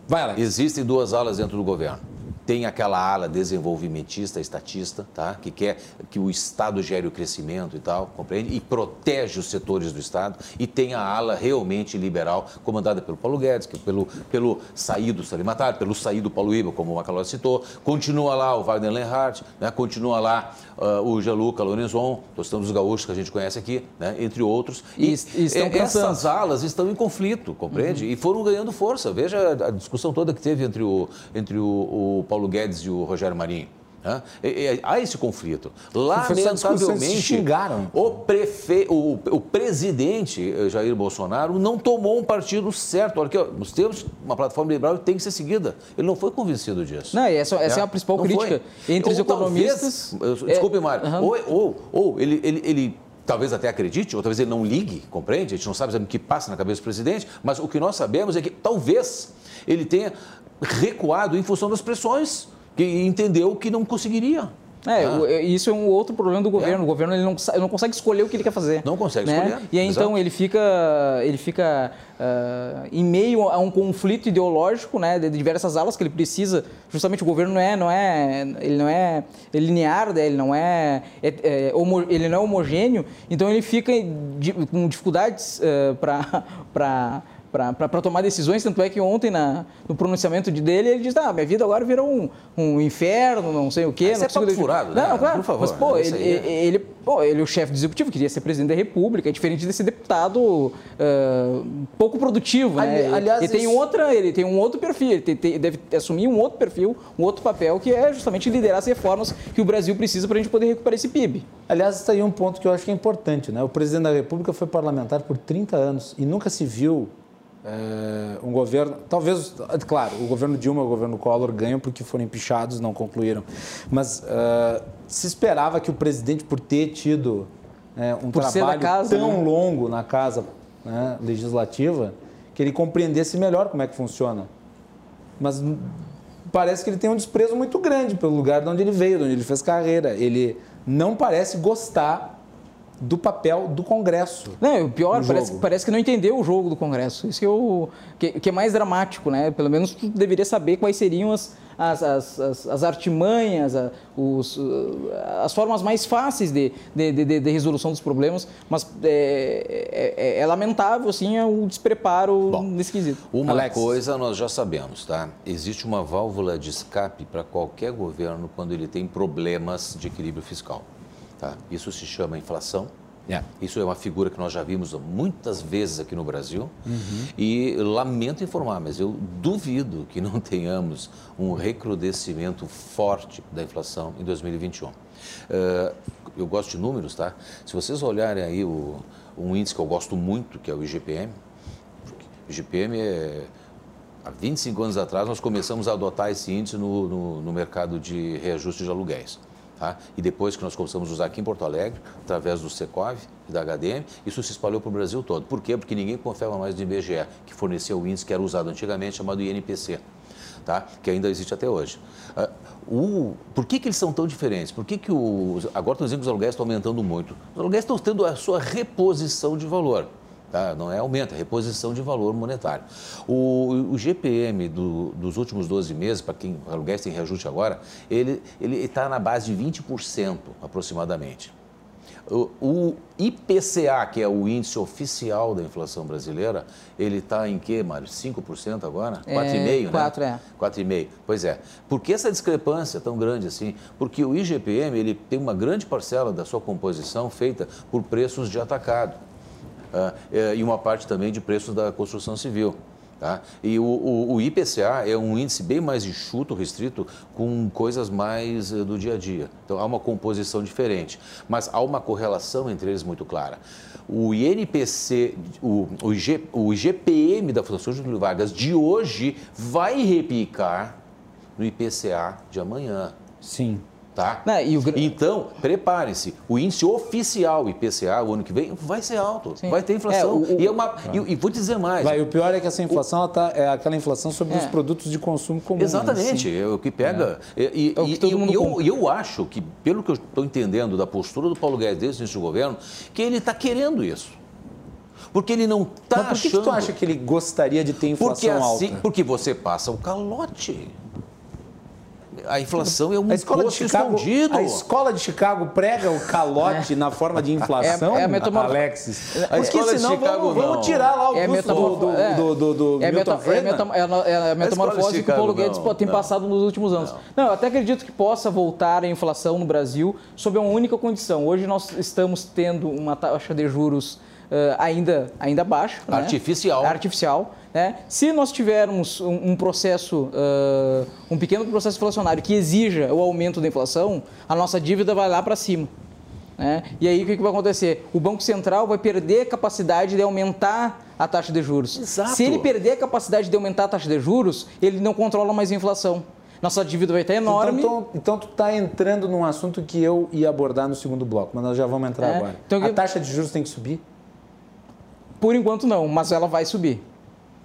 Vai, Alex. Existem duas alas dentro do governo. Tem aquela ala desenvolvimentista, estatista, tá? que quer que o Estado gere o crescimento e tal, compreende? E protege os setores do Estado. E tem a ala realmente liberal, comandada pelo Paulo Guedes, que pelo, pelo saído Salimatar, pelo saído Paulo Iba, como o Macalós citou. Continua lá o Wagner Lenhardt, né? continua lá uh, o Gianluca Lorenzon, Tostão dos Gaúchos, que a gente conhece aqui, né? entre outros. E, e, e estão essas alas estão em conflito, compreende? Uhum. E foram ganhando força. Veja a discussão toda que teve entre o, entre o, o Paulo Guedes e o Rogério Marinho. Há esse conflito. Lamentavelmente, xingaram. O, prefe... o, o presidente eh, Jair Bolsonaro não tomou um partido certo. Olha aqui, ó, nós temos uma plataforma liberal que tem que ser seguida. Ele não foi convencido disso. Não, essa, essa é, é a principal não crítica foi. entre os ou, economistas. Talvez, desculpe, é... Mário. Uhum. Ou, ou, ou ele, ele, ele talvez até acredite, ou talvez ele não ligue, compreende? A gente não sabe o que passa na cabeça do presidente, mas o que nós sabemos é que talvez ele tenha recuado em função das pressões, que entendeu que não conseguiria. É, ah. isso é um outro problema do governo. É. O governo ele não, ele não consegue escolher o que ele quer fazer. Não consegue né? escolher. E aí, então ele fica, ele fica uh, em meio a um conflito ideológico, né, de diversas alas que ele precisa. Justamente o governo não é, não é, ele não é linear, né, ele não é, é, é homo, ele não é homogêneo. Então ele fica com dificuldades uh, para para tomar decisões. Tanto é que ontem, na, no pronunciamento de dele, ele diz: ah, minha vida agora virou um, um inferno, não sei o quê. Mas não é furado, né? Não, claro. Por favor. Mas, pô, ele, é... ele, pô, ele é o chefe do executivo, queria ser presidente da República, é diferente desse deputado uh, pouco produtivo, né? aliás, ele, tem isso... outra, ele tem um outro perfil, ele tem, tem, deve assumir um outro perfil, um outro papel, que é justamente liderar as reformas que o Brasil precisa para a gente poder recuperar esse PIB. Aliás, está aí um ponto que eu acho que é importante, né? O presidente da República foi parlamentar por 30 anos e nunca se viu é, um governo, talvez, claro, o governo Dilma e o governo Collor ganham porque foram empichados, não concluíram. Mas uh, se esperava que o presidente, por ter tido é, um por trabalho casa, tão né? longo na casa né, legislativa, que ele compreendesse melhor como é que funciona. Mas parece que ele tem um desprezo muito grande pelo lugar de onde ele veio, de onde ele fez carreira. Ele não parece gostar do papel do Congresso. Não, o pior, parece, parece, que não entendeu o jogo do Congresso. Isso que, eu, que, que, é mais dramático, né? Pelo menos tu deveria saber quais seriam as, as, as, as, as artimanhas, a, os, as formas mais fáceis de, de, de, de resolução dos problemas, mas é, é, é lamentável, assim, o despreparo Bom, nesse quesito. Uma Alex. coisa nós já sabemos, tá? Existe uma válvula de escape para qualquer governo quando ele tem problemas de equilíbrio fiscal. Tá? Isso se chama inflação. Yeah. É. Isso é uma figura que nós já vimos muitas vezes aqui no Brasil. Uhum. E lamento informar, mas eu duvido que não [laughs] tenhamos um recrudescimento forte da inflação em 2021. Uh, eh, eu gosto de números, tá? Se vocês olharem aí o, um índice que eu gosto muito, que é o IGPM, o IGPM é Há 25 anos atrás, nós começamos a adotar esse índice no, no, no mercado de reajuste de aluguéis. Tá? E depois que nós começamos a usar aqui em Porto Alegre, através do Secov e da HDM, isso se espalhou para o Brasil todo. Por quê? Porque ninguém confiava mais no IBGE, que fornecia o índice que era usado antigamente, chamado INPC. Tá? que ainda existe até hoje. Uh, o, por que, que eles são tão diferentes? Por que, que os, agora estão dizendo que os aluguéis estão aumentando muito? Os aluguéis estão tendo a sua reposição de valor. Tá? Não é aumento, é reposição de valor monetário. O, o GPM do, dos últimos 12 meses, para quem aluguéis tem reajuste agora, ele está na base de 20% aproximadamente. O, o, IPCA, que é o índice oficial da inflação brasileira, ele está em que, Mário? 5% agora? 4,5%, é, né? 4, é. 4,5%. Pois é. Por que essa discrepância tão grande assim? Porque o IGPM ele tem uma grande parcela da sua composição feita por preços de atacado. Ah, é, e uma parte também de preços da construção civil. Tá? E o, o, o, IPCA é um índice bem mais enxuto, restrito, com coisas mais eh, do dia a dia. Então há uma composição diferente, mas há uma correlação entre eles muito clara. O INPC, o, o, o IGPM da Fundação Getúlio Vargas de hoje vai repicar no IPCA de amanhã. Sim. Tá? Não, o... Então, preparem-se. O índice oficial IPCA, o ano que vem, vai ser alto. Sim. Vai ter inflação. É, o, o... E, é uma... e, e, vou dizer mais. Vai, o pior é que essa inflação tá, é aquela inflação sobre é. os produtos de consumo comum. Né? Exatamente. Né? É o que pega. É. E, é que e eu, eu, acho que, pelo que eu estou entendendo da postura do Paulo Guedes desde o início do governo, que ele está querendo isso. Porque ele não está achando... Por que, que tu acha que ele gostaria de ter inflação porque assim, alta? Porque você passa o calote a inflação é um a escola de Chicago, escondido. A escola de Chicago prega o calote é. na forma de inflação, é, é a metamorf... Alexis. A Porque escola senão de Chicago, vamos, não. vamos tirar lá o é custo do, do, é. do, do, do é, Milton é, metam, é, a metamorfose que o Paulo Guedes não, tem não. passado nos últimos anos. Não. não, eu até acredito que possa voltar a inflação no Brasil sob uma única condição. Hoje nós estamos tendo uma taxa de juros uh, ainda, ainda baixa. Né? Artificial. Artificial. Né? Se nós tivermos um, um processo, uh, um pequeno processo inflacionário que exija o aumento da inflação, a nossa dívida vai lá para cima. Né? E aí o que, que vai acontecer? O Banco Central vai perder a capacidade de aumentar a taxa de juros. Exato. Se ele perder a capacidade de aumentar a taxa de juros, ele não controla mais a inflação. Nossa dívida vai estar enorme. Então, então tu está entrando num assunto que eu ia abordar no segundo bloco, mas nós já vamos entrar é. agora. Então, a taxa de juros tem que subir? Por enquanto não, mas ela vai subir.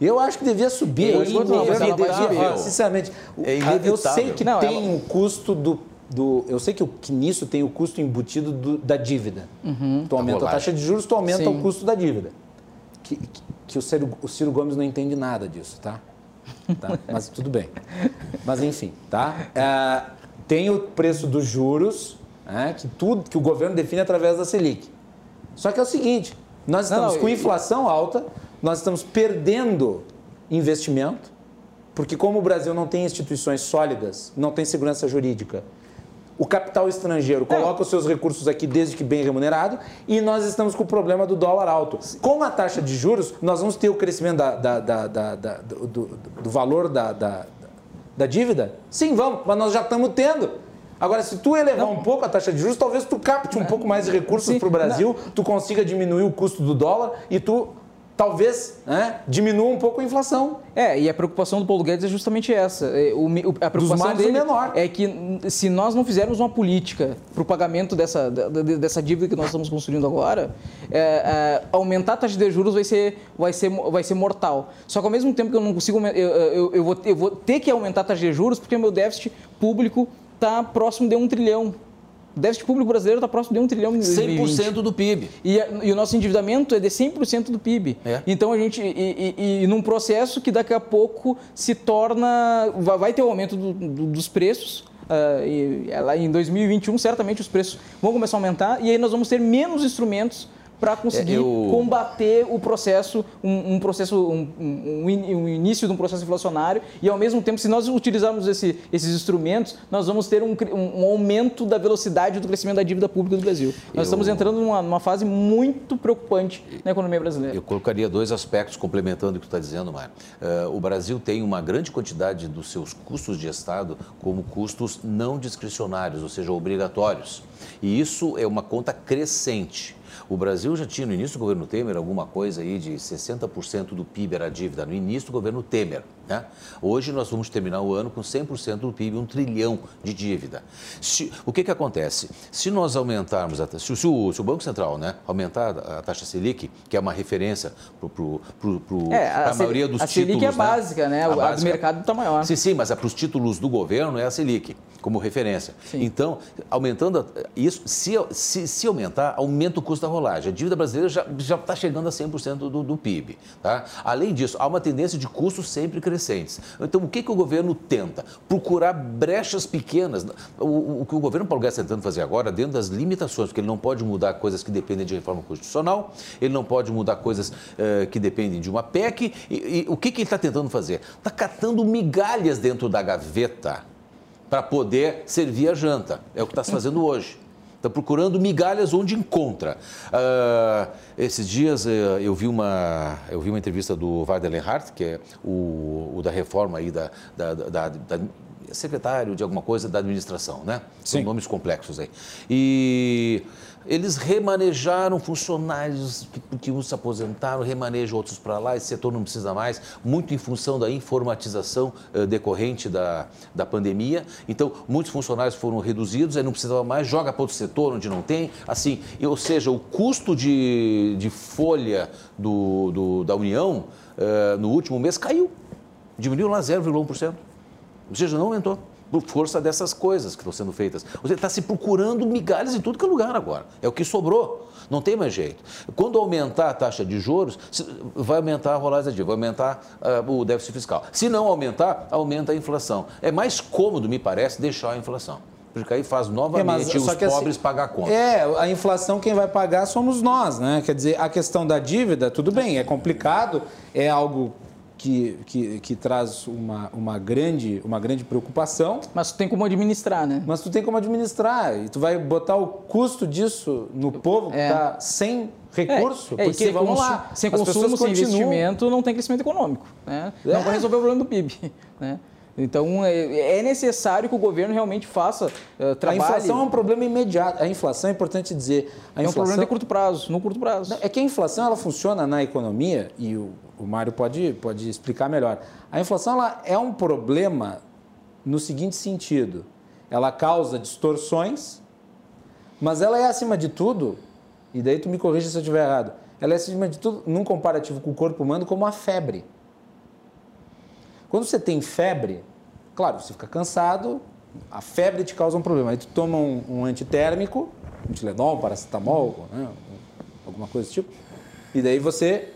Eu acho que devia subir. É inevitável. Sinceramente, é eu sei que não, tem ela... o custo do do. Eu sei que, o, que nisso tem o custo embutido do, da dívida. Uhum. Tu aumenta a, a taxa de juros, tu aumenta Sim. o custo da dívida. Que, que, que o, Ciro, o Ciro Gomes não entende nada disso, tá? tá? [laughs] Mas tudo bem. Mas enfim, tá? É, tem o preço dos juros, né, que, tudo, que o governo define através da Selic. Só que é o seguinte: nós estamos não, com inflação alta, nós estamos perdendo investimento, porque como o Brasil não tem instituições sólidas, não tem segurança jurídica, o capital estrangeiro coloca os seus recursos aqui desde que bem remunerado e nós estamos com o problema do dólar alto. Com a taxa de juros, nós vamos ter o crescimento da, da, da, do, do, do, valor da, da, dívida? Sim, vamos, mas nós já estamos tendo. Agora, se tu elevar não. um pouco a taxa de juros, talvez tu capte um pouco mais de recursos para o Brasil, não. tu consiga diminuir o custo do dólar e tu talvez né, diminua um pouco a inflação. É, e a preocupação do Paulo Guedes é justamente essa. É, o, a preocupação dele menor. é que se nós não fizermos uma política para o pagamento dessa, dessa dívida que nós estamos construindo agora, é, é, aumentar a taxa de juros vai ser, vai, ser, vai ser mortal. Só que ao mesmo tempo que eu não consigo, eu, eu, eu, vou, eu vou ter que aumentar a taxa de juros porque o meu déficit público está próximo de um trilhão. O déficit público brasileiro está próximo de um trilhão de 100% do PIB. E, e, o nosso endividamento é de 100% do PIB. É. Então, a gente, e, e, e, num processo que daqui a pouco se torna, vai ter o um aumento do, do, dos preços, Uh, e, lá em 2021, certamente os preços vão começar a aumentar e aí nós vamos ter menos instrumentos para conseguir é, eu... combater o processo, um, um processo, um, um, um, início de um processo inflacionário e ao mesmo tempo, se nós utilizarmos esse, esses instrumentos, nós vamos ter um, aumento da velocidade do crescimento da dívida pública do Brasil. Nós eu... estamos entrando numa, numa, fase muito preocupante na economia brasileira. Eu colocaria dois aspectos complementando o que tu está dizendo, Mário. Uh, o Brasil tem uma grande quantidade dos seus custos de Estado como custos não discricionários, ou seja, obrigatórios. E isso é uma conta crescente. O Brasil já tinha no início do governo Temer alguma coisa aí de 60% do PIB era dívida, no início do governo Temer. Né? Hoje nós vamos terminar o ano com 100% do PIB, um trilhão de dívida. Se, o que, que acontece? Se nós aumentarmos, a, se, se, o, se, o, Banco Central né, aumentar a, taxa Selic, que é uma referência para é, a, a maioria dos a títulos... A Selic é básica, né? A, básica, do mercado está maior. Sim, sim, mas é para os títulos do governo é a Selic, como referência. Sim. Então, aumentando isso, se, se, se, aumentar, aumenta o custo da rolagem. A dívida brasileira já está chegando a 100% do, do PIB. Tá? Além disso, há uma tendência de custos sempre crescentes. Então, o que, que o governo tenta? Procurar brechas pequenas. O, o que o governo Paulo Guedes está tentando fazer agora, dentro das limitações, porque ele não pode mudar coisas que dependem de reforma constitucional, ele não pode mudar coisas uh, que dependem de uma PEC. E, e o que, que ele está tentando fazer? Está catando migalhas dentro da gaveta para poder servir a janta. É o que está se fazendo hoje. Está procurando migalhas onde encontra. Uh, esses dias uh, eu, vi uma, eu vi uma entrevista do Wagner Lenhardt, que é o, o da reforma aí da, da, da, da secretário de alguma coisa da administração, né? Sim. São nomes complexos aí. E eles remanejaram funcionários que, que uns se aposentaram, remanejam outros para lá, esse setor não precisa mais, muito em função da informatização uh, decorrente da, da pandemia. Então, muitos funcionários foram reduzidos, aí não precisava mais, joga para outro setor onde não tem. Assim, ou seja, o custo de, de folha do, do da União uh, no último mês caiu, diminuiu lá 0,1%. Ou seja, não aumentou por força dessas coisas que estão sendo feitas. Você está se procurando migalhas em tudo que é lugar agora. É o que sobrou. Não tem mais jeito. Quando aumentar a taxa de juros, vai aumentar a rolagem de vai aumentar uh, o déficit fiscal. Se não aumentar, aumenta a inflação. É mais cômodo, me parece, deixar a inflação. Porque aí faz novamente é, os assim, pobres assim, pagar a conta. É, a inflação quem vai pagar somos nós, né? Quer dizer, a questão da dívida, tudo bem, é complicado, é algo que, que, que, traz uma, uma, grande, uma grande preocupação. Mas tu tem como administrar, né? Mas tu tem como administrar. E tu vai botar o custo disso no povo que está é. sem recurso. É, é, porque, vamos lá, sem consumo, sem continuam... investimento, não tem crescimento econômico. Né? Não vai resolver o problema do PIB. [laughs] Né? Então, é, é necessário que o governo realmente faça uh, trabalho. A inflação é um problema imediato. A inflação, é importante dizer... A é um problema de curto prazo, no curto prazo. É que a inflação ela funciona na economia, e o, o Mário pode, pode explicar melhor. A inflação ela é um problema no seguinte sentido. Ela causa distorções, mas ela é, acima de tudo, e daí tu me corrija se eu estiver errado, ela é, acima de tudo, num comparativo com o corpo humano, como a febre. Quando você tem febre, claro, você fica cansado, a febre te causa um problema. Aí tu toma um, um antitérmico, um Tilenol, um paracetamol, né, alguma coisa do tipo, e daí você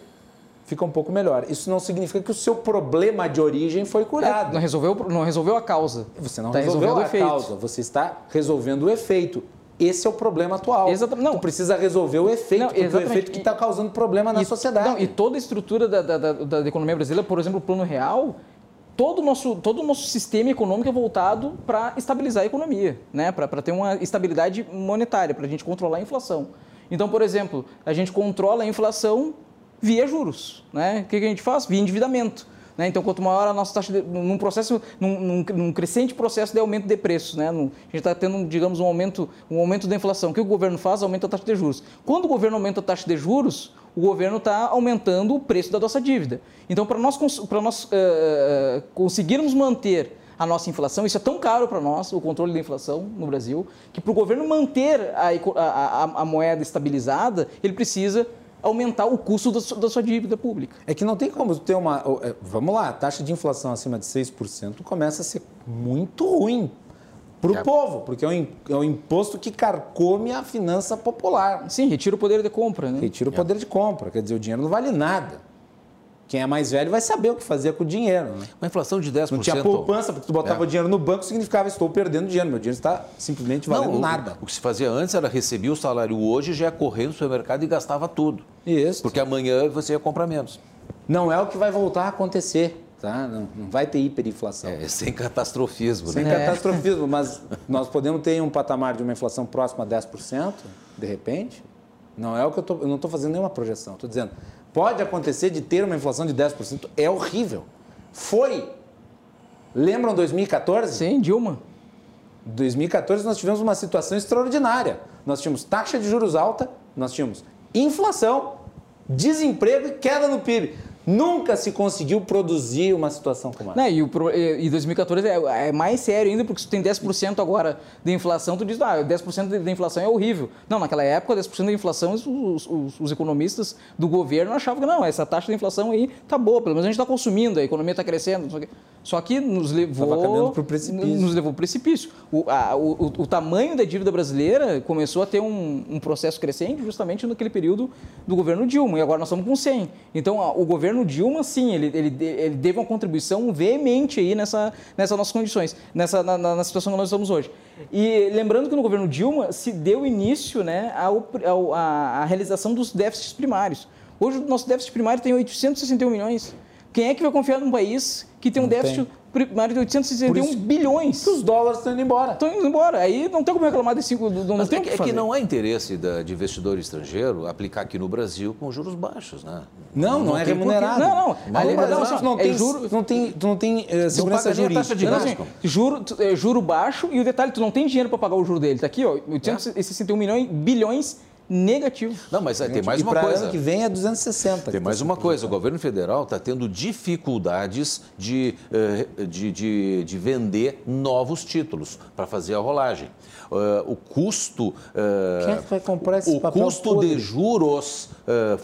fica um pouco melhor. Isso não significa que o seu problema de origem foi curado. É, não, resolveu, não resolveu a causa. Você não tá resolveu a causa, você está resolvendo o efeito. Esse é o problema atual. Exatamente. Não. Tu precisa resolver o efeito, não, porque o efeito que está causando problema na e, sociedade. Não, e toda a estrutura da, da, da, da economia brasileira, por exemplo, o plano real, todo o nosso, todo o nosso sistema econômico é voltado para estabilizar a economia, né? para ter uma estabilidade monetária, para a gente controlar a inflação. Então, por exemplo, a gente controla a inflação via juros. Né? O que a gente faz? Via endividamento. Né? Então, quanto maior a nossa taxa, de, num processo, num, num, num, crescente processo de aumento de preços, né? Num, a gente está tendo, digamos, um aumento, um aumento da inflação. O que o governo faz? Aumenta a taxa de juros. Quando o governo aumenta a taxa de juros, o governo está aumentando o preço da nossa dívida. Então, para nós, nós uh, conseguirmos manter a nossa inflação, isso é tão caro para nós, o controle da inflação no Brasil, que para o governo manter a, a, a, moeda estabilizada, ele precisa aumentar o custo da sua, da sua, dívida pública. É que não tem como ter uma. É, vamos lá, a taxa de inflação acima de 6% começa a ser muito ruim para o é. povo, porque é um, é um, imposto que carcome a finança popular. Sim, retira o poder de compra, né? Retira o é. poder de compra, quer dizer, o dinheiro não vale nada. Quem é mais velho vai saber o que fazer com o dinheiro. Né? Uma inflação de 10%. Não tinha poupança, porque tu botava é. o dinheiro no banco, significava estou perdendo dinheiro. Meu dinheiro está simplesmente valendo não, nada. O, o, que se fazia antes era receber o salário hoje, já ia correr no supermercado e gastava tudo. Isso. Porque amanhã você ia comprar menos. Não é o que vai voltar a acontecer. Tá? Não, não vai ter hiperinflação. É, sem catastrofismo. Sem né? catastrofismo, mas nós podemos ter um patamar de uma inflação próxima a 10%, de repente. Não é o que eu, tô, eu não estou fazendo nenhuma projeção. Estou dizendo, Pode acontecer de ter uma inflação de 10%. É horrível. Foi. Lembram 2014? Sim, Dilma. 2014 nós tivemos uma situação extraordinária. Nós tínhamos taxa de juros alta, nós tínhamos inflação, desemprego e queda no PIB. Nunca se conseguiu produzir uma situação como essa. Não, e, o, e 2014 é, é, mais sério ainda, porque se tu tem 10% agora de inflação, tu diz, ah, 10% da inflação é horrível. Não, naquela época, 10% da inflação, os, os, os, economistas do governo achavam que não, essa taxa de inflação aí tá boa, pelo menos a gente está consumindo, a economia está crescendo. Só que nos levou. Pro precipício. Nos levou para o precipício. O, a, o, o, tamanho da dívida brasileira começou a ter um, um, processo crescente justamente naquele período do governo Dilma, e agora nós estamos com 100. Então, a, o governo Dilma, sim, ele, ele, ele uma contribuição veemente aí nessa, nessas nossas condições, nessa, na, na situação que nós estamos hoje. E lembrando que no governo Dilma se deu início né, ao, ao, realização dos déficits primários. Hoje o nosso déficit primário tem 861 milhões. Quem é que vai confiar num país que tem um não déficit tem. primário de 861 bilhões? os dólares estão indo embora. Estão indo embora. Aí não tem como reclamar desse cinco. Não, Mas tem é, que, é que não há interesse da, de investidor estrangeiro aplicar aqui no Brasil com juros baixos, né? Não, não, não é remunerado. Não, não. Não, Ali, não, não, não, é tem, juro, não tem, tu não tem uh, segurança jurídica. Taxa de não, assim, juro, é, juro baixo e o detalhe, tu não tem dinheiro para pagar o juro dele. Está aqui, ó, 861 é. milhões, bilhões negativo. Não, mas tem mais uma coisa. ano que vem é 260. Tem mais uma coisa. O governo federal está tendo dificuldades de, eh, de, de, de, vender novos títulos para fazer a rolagem. Uh, o custo. Uh, Quem é que vai comprar esse O custo podre? de juros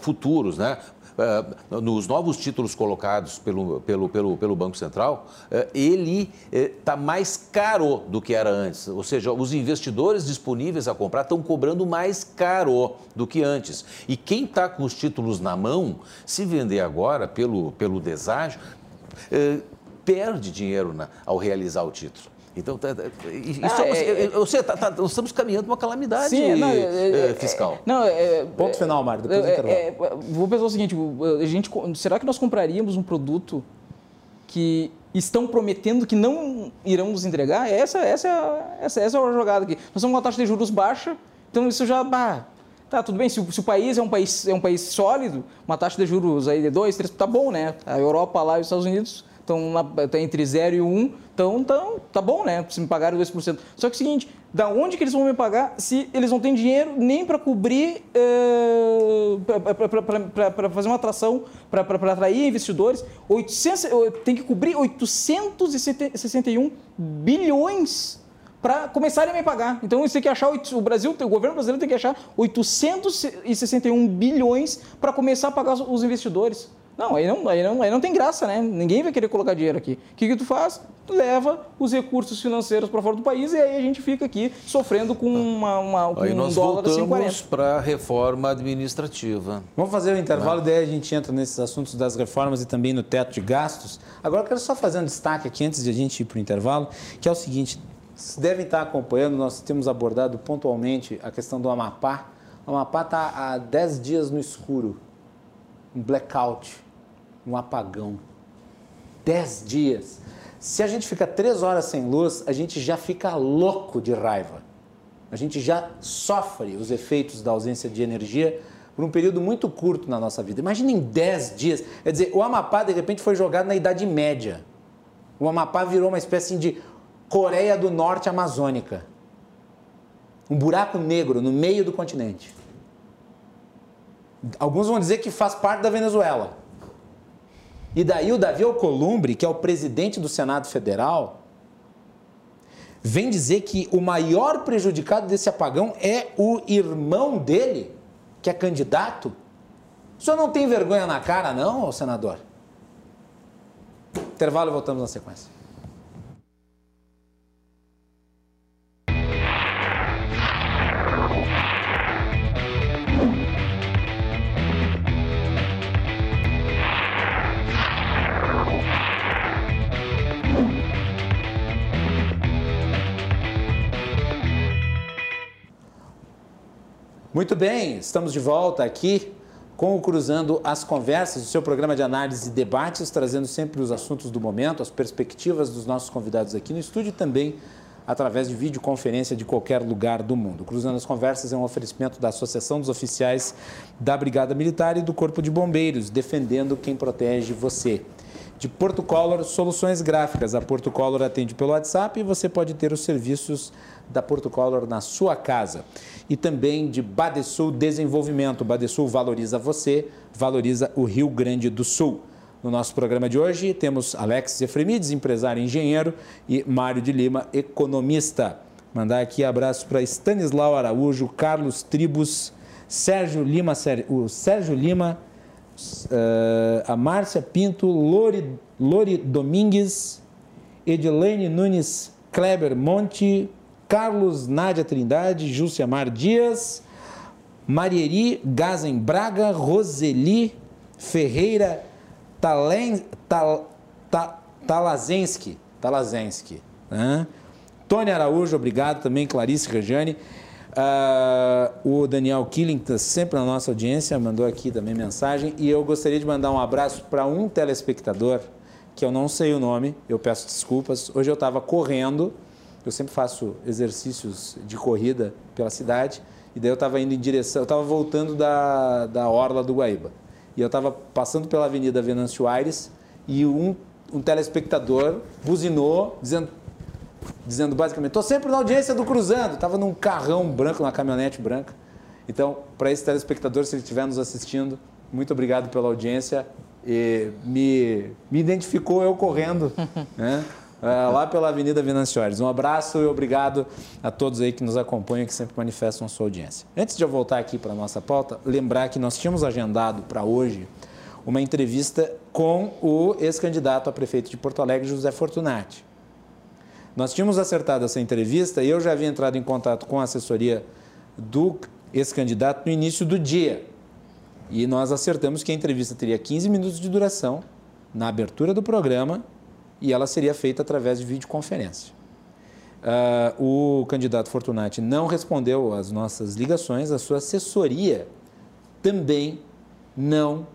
futuros, né? Uh, nos novos títulos colocados pelo, pelo, pelo, pelo Banco Central, uh, ele está uh, mais caro do que era antes. Ou seja, os investidores disponíveis a comprar estão cobrando mais caro do que antes. E quem está com os títulos na mão, se vender agora pelo, pelo deságio, perde dinheiro na, ao realizar o título. Então, tá, tá, isso, ah, é, é, você, tá, tá, nós estamos caminhando para uma calamidade sim, não, é, é, fiscal. não, Ponto final, Mário, depois do intervalo. vou pensar o seguinte, a gente, será que nós compraríamos um produto que estão prometendo que não irão nos entregar? Essa, essa, essa, essa é a jogada aqui. Nós temos uma taxa de juros baixa, então isso já... Bah, Tá, tudo bem, se o, se o, país é um país, é um país sólido, uma taxa de juros aí de 2, 3, tá bom, né? A Europa lá e os Estados Unidos estão entre 0 e 1, um, então, então tá bom, né? Se me pagarem 2%. Só que é o seguinte, da onde que eles vão me pagar se eles não têm dinheiro nem para cobrir, uh, para fazer uma atração, para atrair investidores? 800, tem que cobrir 861 bilhões para começarem a me pagar. Então, isso tem que achar, o Brasil, o governo brasileiro tem que achar 861 bilhões para começar a pagar os investidores. Não, aí não, aí não, aí não tem graça, né? Ninguém vai querer colocar dinheiro aqui. O que, que tu faz? Tu leva os recursos financeiros para fora do país e aí a gente fica aqui sofrendo com, uma, uma, com Aí um nós dólar a 5,40. voltamos para a reforma administrativa. Vamos fazer o intervalo, daí a gente entra nesses assuntos das reformas e também no teto de gastos. Agora eu quero só fazer um destaque aqui antes de a gente ir para o intervalo, que é o seguinte: vocês devem estar acompanhando, nós temos abordado pontualmente a questão do Amapá. O Amapá está há 10 dias no escuro, um blackout, um apagão. 10 dias. Se a gente fica 3 horas sem luz, a gente já fica louco de raiva. A gente já sofre os efeitos da ausência de energia por um período muito curto na nossa vida. Imaginem 10 dias. Quer dizer, o Amapá de repente foi jogado na Idade Média. O Amapá virou uma espécie de Coreia do Norte amazônica. Um buraco negro no meio do continente. Alguns vão dizer que faz parte da Venezuela. E daí o Davi Alcolumbre, que é o presidente do Senado Federal, vem dizer que o maior prejudicado desse apagão é o irmão dele, que é candidato. O senhor não tem vergonha na cara, não, senador? Intervalo e voltamos na sequência. Muito bem, estamos de volta aqui com o Cruzando as Conversas, o seu programa de análise e debates, trazendo sempre os assuntos do momento, as perspectivas dos nossos convidados aqui no estúdio e também através de videoconferência de qualquer lugar do mundo. Cruzando as Conversas é um oferecimento da Associação dos Oficiais da Brigada Militar e do Corpo de Bombeiros, defendendo quem protege você. De Porto Color, soluções gráficas. A Porto Color atende pelo WhatsApp e você pode ter os serviços da Porto Color na sua casa. E também de Badesul Desenvolvimento. Badesul valoriza você, valoriza o Rio Grande do Sul. No nosso programa de hoje temos Alex Efremides, empresário e engenheiro, e Mário de Lima, economista. Mandar aqui abraço para Stanislau Araújo, Carlos Tribus, Sérgio Lima, o Sérgio Lima, uh, a Márcia Pinto, Lori, Lori Domingues, Edilene Nunes Kleber Monte, Carlos Nádia Trindade, Júcia Dias, Marieri Gazen Braga, Roseli Ferreira Talen, Tal, Ta, Talazensky, Talazensky né? Tony Araújo, obrigado também, Clarice Rejane. Uh, o Daniel Killing, está sempre na nossa audiência, mandou aqui também mensagem. E eu gostaria de mandar um abraço para um telespectador, que eu não sei o nome, eu peço desculpas. Hoje eu estava correndo, eu sempre faço exercícios de corrida pela cidade, e daí eu estava indo em direção, eu estava voltando da, da Orla do Guaíba. E eu estava passando pela Avenida Venâncio Aires e um, um telespectador buzinou, dizendo, dizendo basicamente: estou sempre na audiência do Cruzando. Estava num carrão branco, numa caminhonete branca. Então, para esse telespectador, se ele estiver nos assistindo, muito obrigado pela audiência. E me, me identificou eu correndo, [laughs] né? É, lá pela Avenida Venâncio Aires. Um abraço e obrigado a todos aí que nos acompanham e que sempre manifestam sua audiência. Antes de eu voltar aqui para a nossa pauta, lembrar que nós tínhamos agendado para hoje uma entrevista com o ex-candidato a prefeito de Porto Alegre, José Fortunati. Nós tínhamos acertado essa entrevista e eu já havia entrado em contato com a assessoria do ex-candidato no início do dia. E nós acertamos que a entrevista teria 15 minutos de duração na abertura do programa e ela seria feita através de videoconferência. Uh, o candidato Fortunati não respondeu às nossas ligações, a sua assessoria também não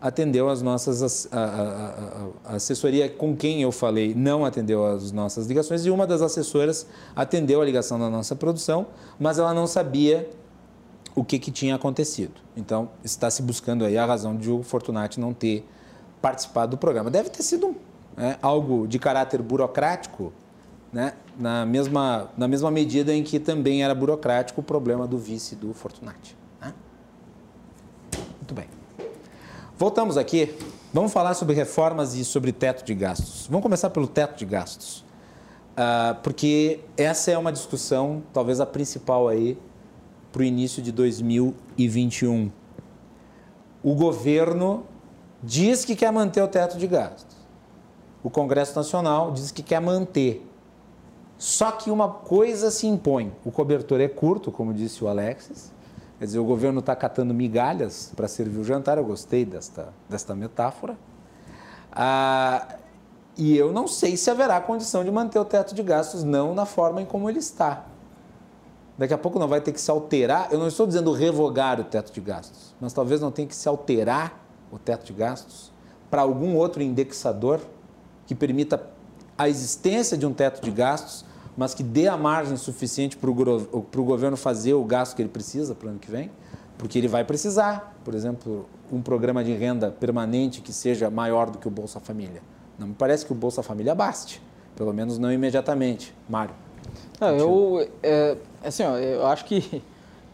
atendeu às nossas. A, a, a, assessoria com quem eu falei não atendeu às nossas ligações e uma das assessoras atendeu a ligação da nossa produção, mas ela não sabia o que, que tinha acontecido. Então, está se buscando aí a razão de o Fortunati não ter participado do programa. Deve ter sido um né, algo de caráter burocrático, né, na, mesma, na mesma medida em que também era burocrático o problema do vice do Fortunati. Né? Muito bem. Voltamos aqui. Vamos falar sobre reformas e sobre teto de gastos. Vamos começar pelo teto de gastos. Uh, porque essa é uma discussão, talvez a principal aí, para o início de 2021. O governo diz que quer manter o teto de gastos. O Congresso Nacional diz que quer manter. Só que uma coisa se impõe: o cobertor é curto, como disse o Alexis. Quer dizer, o governo está catando migalhas para servir o jantar. Eu gostei desta, desta metáfora. Ah, e eu não sei se haverá condição de manter o teto de gastos, não na forma em como ele está. Daqui a pouco não vai ter que se alterar. Eu não estou dizendo revogar o teto de gastos, mas talvez não tenha que se alterar o teto de gastos para algum outro indexador que permita a existência de um teto de gastos, mas que dê a margem suficiente para o governo fazer o gasto que ele precisa para o ano que vem, porque ele vai precisar, por exemplo, um programa de renda permanente que seja maior do que o Bolsa Família. Não me parece que o Bolsa Família baste, pelo menos não imediatamente. Mário. Não, eu, é, assim, ó, eu acho que,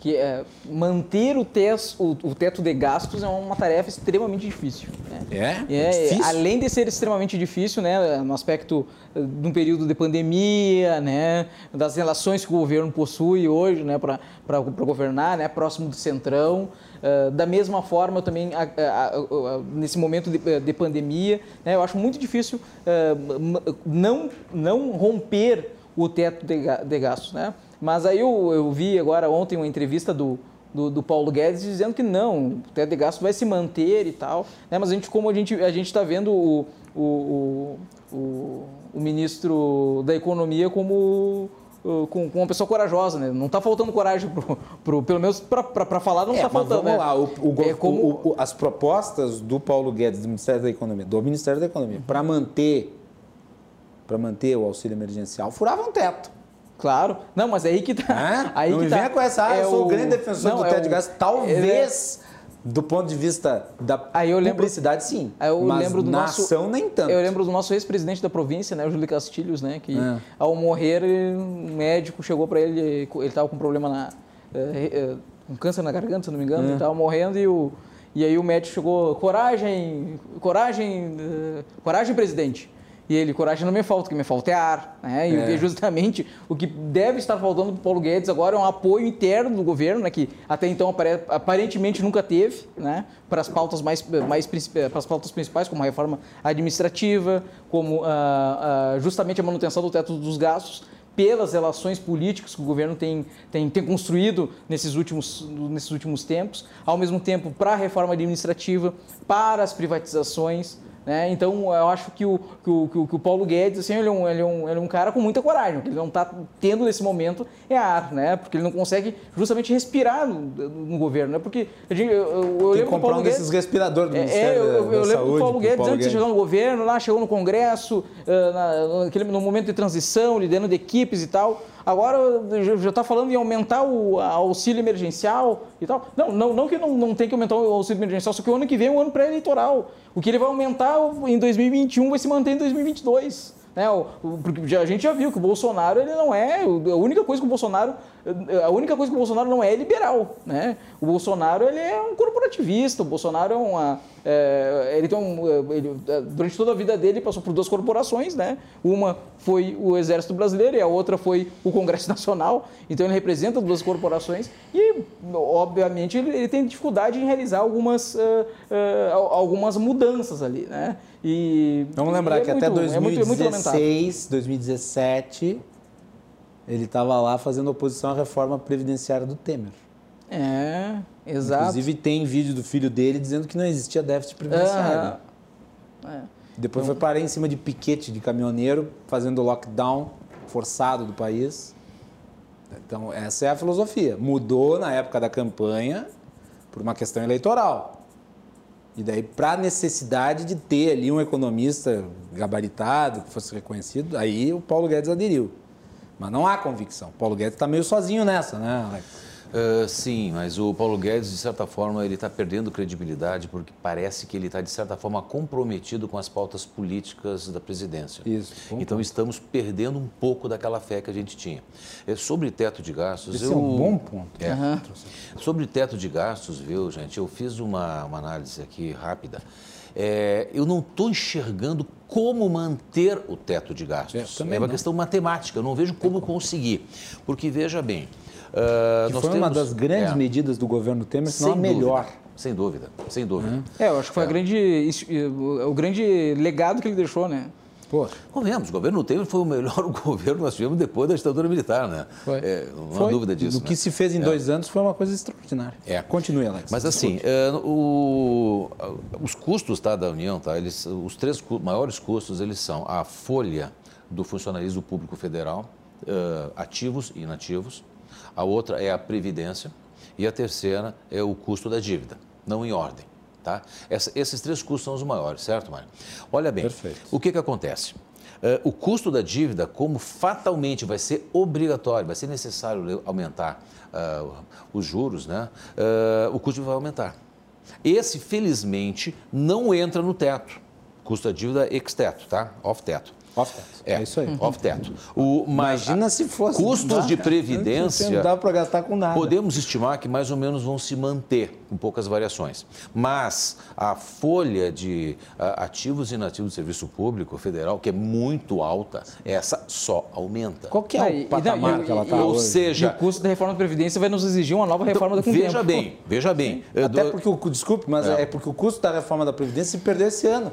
que é, manter o, tes, o, o, teto de gastos é uma tarefa extremamente difícil. Né? É? é difícil? Além de ser extremamente difícil, né, no aspecto eh, de um período de pandemia, né, das relações que o governo possui hoje né, para governar, né, próximo do centrão. Uh, da mesma forma, também, a, a, a, nesse momento de, de pandemia, né, eu acho muito difícil uh, não, não romper o teto de, de gastos. Né? Mas aí eu, eu vi agora ontem uma entrevista do, do, do, Paulo Guedes dizendo que não, o teto de gastos vai se manter e tal. Né? Mas a gente, como a gente a está vendo o, o, o, o, ministro da Economia como com, com, uma pessoa corajosa, né? Não está faltando coragem, pro, pro, pelo menos para falar não está é, faltando. Vamos né? lá, o, o, é como... as propostas do Paulo Guedes, do Ministério da Economia, do Ministério da Economia, para manter manter o auxílio emergencial, furavam teto. Claro. Não, mas é aí que tá. É? [laughs] Aí não que tá. venha com essa, ah, é eu sou o grande defensor não, do é teto é de gás. Talvez, é... do ponto de vista da aí eu lembro, publicidade, sim. Aí eu mas lembro do na nosso, ação, nem tanto. Eu lembro do nosso ex-presidente da província, né, o Júlio Castilhos, né, que é. ao morrer, um médico chegou para ele, ele estava com problema na... É, um câncer na garganta, se não me engano, ele estava morrendo e o... E aí o médico chegou, coragem, coragem, coragem, presidente. E ele, coragem não me falta, o que me falta é ar. Né? E é. justamente o que deve estar faltando para o Paulo Guedes agora é um apoio interno do governo, né? que até então aparentemente nunca teve, né? para as pautas mais, mais para as pautas principais, como a reforma administrativa, como ah, ah, justamente a manutenção do teto dos gastos pelas relações políticas que o governo tem, tem, tem construído nesses últimos, nesses últimos tempos, ao mesmo tempo para a reforma administrativa, para as privatizações, né? Então, eu acho que o, que o, que o Paulo Guedes, assim, ele é, um, ele, é um, ele é um cara com muita coragem. O que ele não está tendo nesse momento é ar, né? porque ele não consegue justamente respirar no, no governo. Né? Porque a gente, eu, eu, eu lembro que o Paulo Guedes... desses respiradores do é, Ministério é, eu, eu, eu lembro o Paulo Guedes, Paulo antes de chegar no governo, lá chegou no Congresso, na, naquele, no momento de transição, liderando equipes e tal. Agora já está falando em aumentar o auxílio emergencial e tal. Não, não, não que não, não tem que aumentar o auxílio emergencial, só que o ano que vem é um ano pré-eleitoral. O que ele vai aumentar em 2021 vai se manter em 2022. Né? Porque a gente já viu que o Bolsonaro ele não é. A única coisa que o Bolsonaro. A única coisa que o Bolsonaro não é é liberal. Né? O Bolsonaro ele é um corporativista, o Bolsonaro é uma. É, ele tem um, ele, durante toda a vida dele passou por duas corporações, né? Uma foi o Exército Brasileiro e a outra foi o Congresso [laughs] Nacional. Então ele representa duas corporações e, obviamente, ele, ele tem dificuldade em realizar algumas, uh, uh, algumas mudanças ali, né? E, Vamos lembrar é que muito, até 2016, é 2017, ele estava lá fazendo oposição à reforma previdenciária do Temer. É, exato. Inclusive tem vídeo do filho dele dizendo que não existia déficit previdenciário. É. Depois então, foi parar em cima de piquete de caminhoneiro, fazendo lockdown forçado do país. Então, essa é a filosofia. Mudou na época da campanha por uma questão eleitoral. E daí, para a necessidade de ter ali um economista gabaritado, que fosse reconhecido, aí o Paulo Guedes aderiu. Mas não há convicção. O Paulo Guedes está meio sozinho nessa, né, Alex? Uh, sim, mas o Paulo Guedes, de certa forma, ele está perdendo credibilidade porque parece que ele está, de certa forma, comprometido com as pautas políticas da presidência. Isso. Então, estamos perdendo um pouco daquela fé que a gente tinha. É, sobre teto de gastos... Esse eu... é um bom ponto. É. Uhum. Sobre teto de gastos, viu, gente, eu fiz uma, uma análise aqui rápida. É, eu não estou enxergando como manter o teto de gastos. É, é uma não. questão matemática, eu não vejo como conseguir. Porque, veja bem, Uh, que foi temos, uma das grandes é, medidas do governo Temer, se não a melhor. Sem dúvida, sem dúvida. É, eu acho que foi é. grande, o grande legado que ele deixou, né? Pô. Convenhamos, o governo Temer foi o melhor [laughs] governo que nós tivemos depois da ditadura militar, né? Foi. É, não foi. há dúvida disso. O que né? se fez em é. dois anos foi uma coisa extraordinária. É. Continue, Alex. Mas assim, é, o, os custos tá, da União, tá, eles, os três maiores custos, eles são a folha do funcionalismo público federal, uh, ativos e inativos, a outra é a previdência e a terceira é o custo da dívida, não em ordem. Tá? Essa, esses três custos são os maiores, certo, Mário? Olha bem, Perfeito. o que, que acontece? Uh, o custo da dívida, como fatalmente vai ser obrigatório, vai ser necessário aumentar uh, os juros, né? Uh, o custo vai aumentar. Esse, felizmente, não entra no teto. Custo da dívida ex-teto, tá? Off-teto. Off-teto. É, é, isso aí. Off-teto. Imagina se fosse. Custos de previdência. Não dá para gastar com nada. Podemos estimar que mais ou menos vão se manter, com poucas variações. Mas a folha de ativos e inativos do serviço público federal, que é muito alta, essa só aumenta. Qual que é o patamar que ela está Ou seja. o custo da reforma da Previdência vai nos exigir uma nova reforma então, da Veja bem, veja bem. Até porque o. Desculpe, mas é. é porque o custo da reforma da Previdência se perdeu esse ano.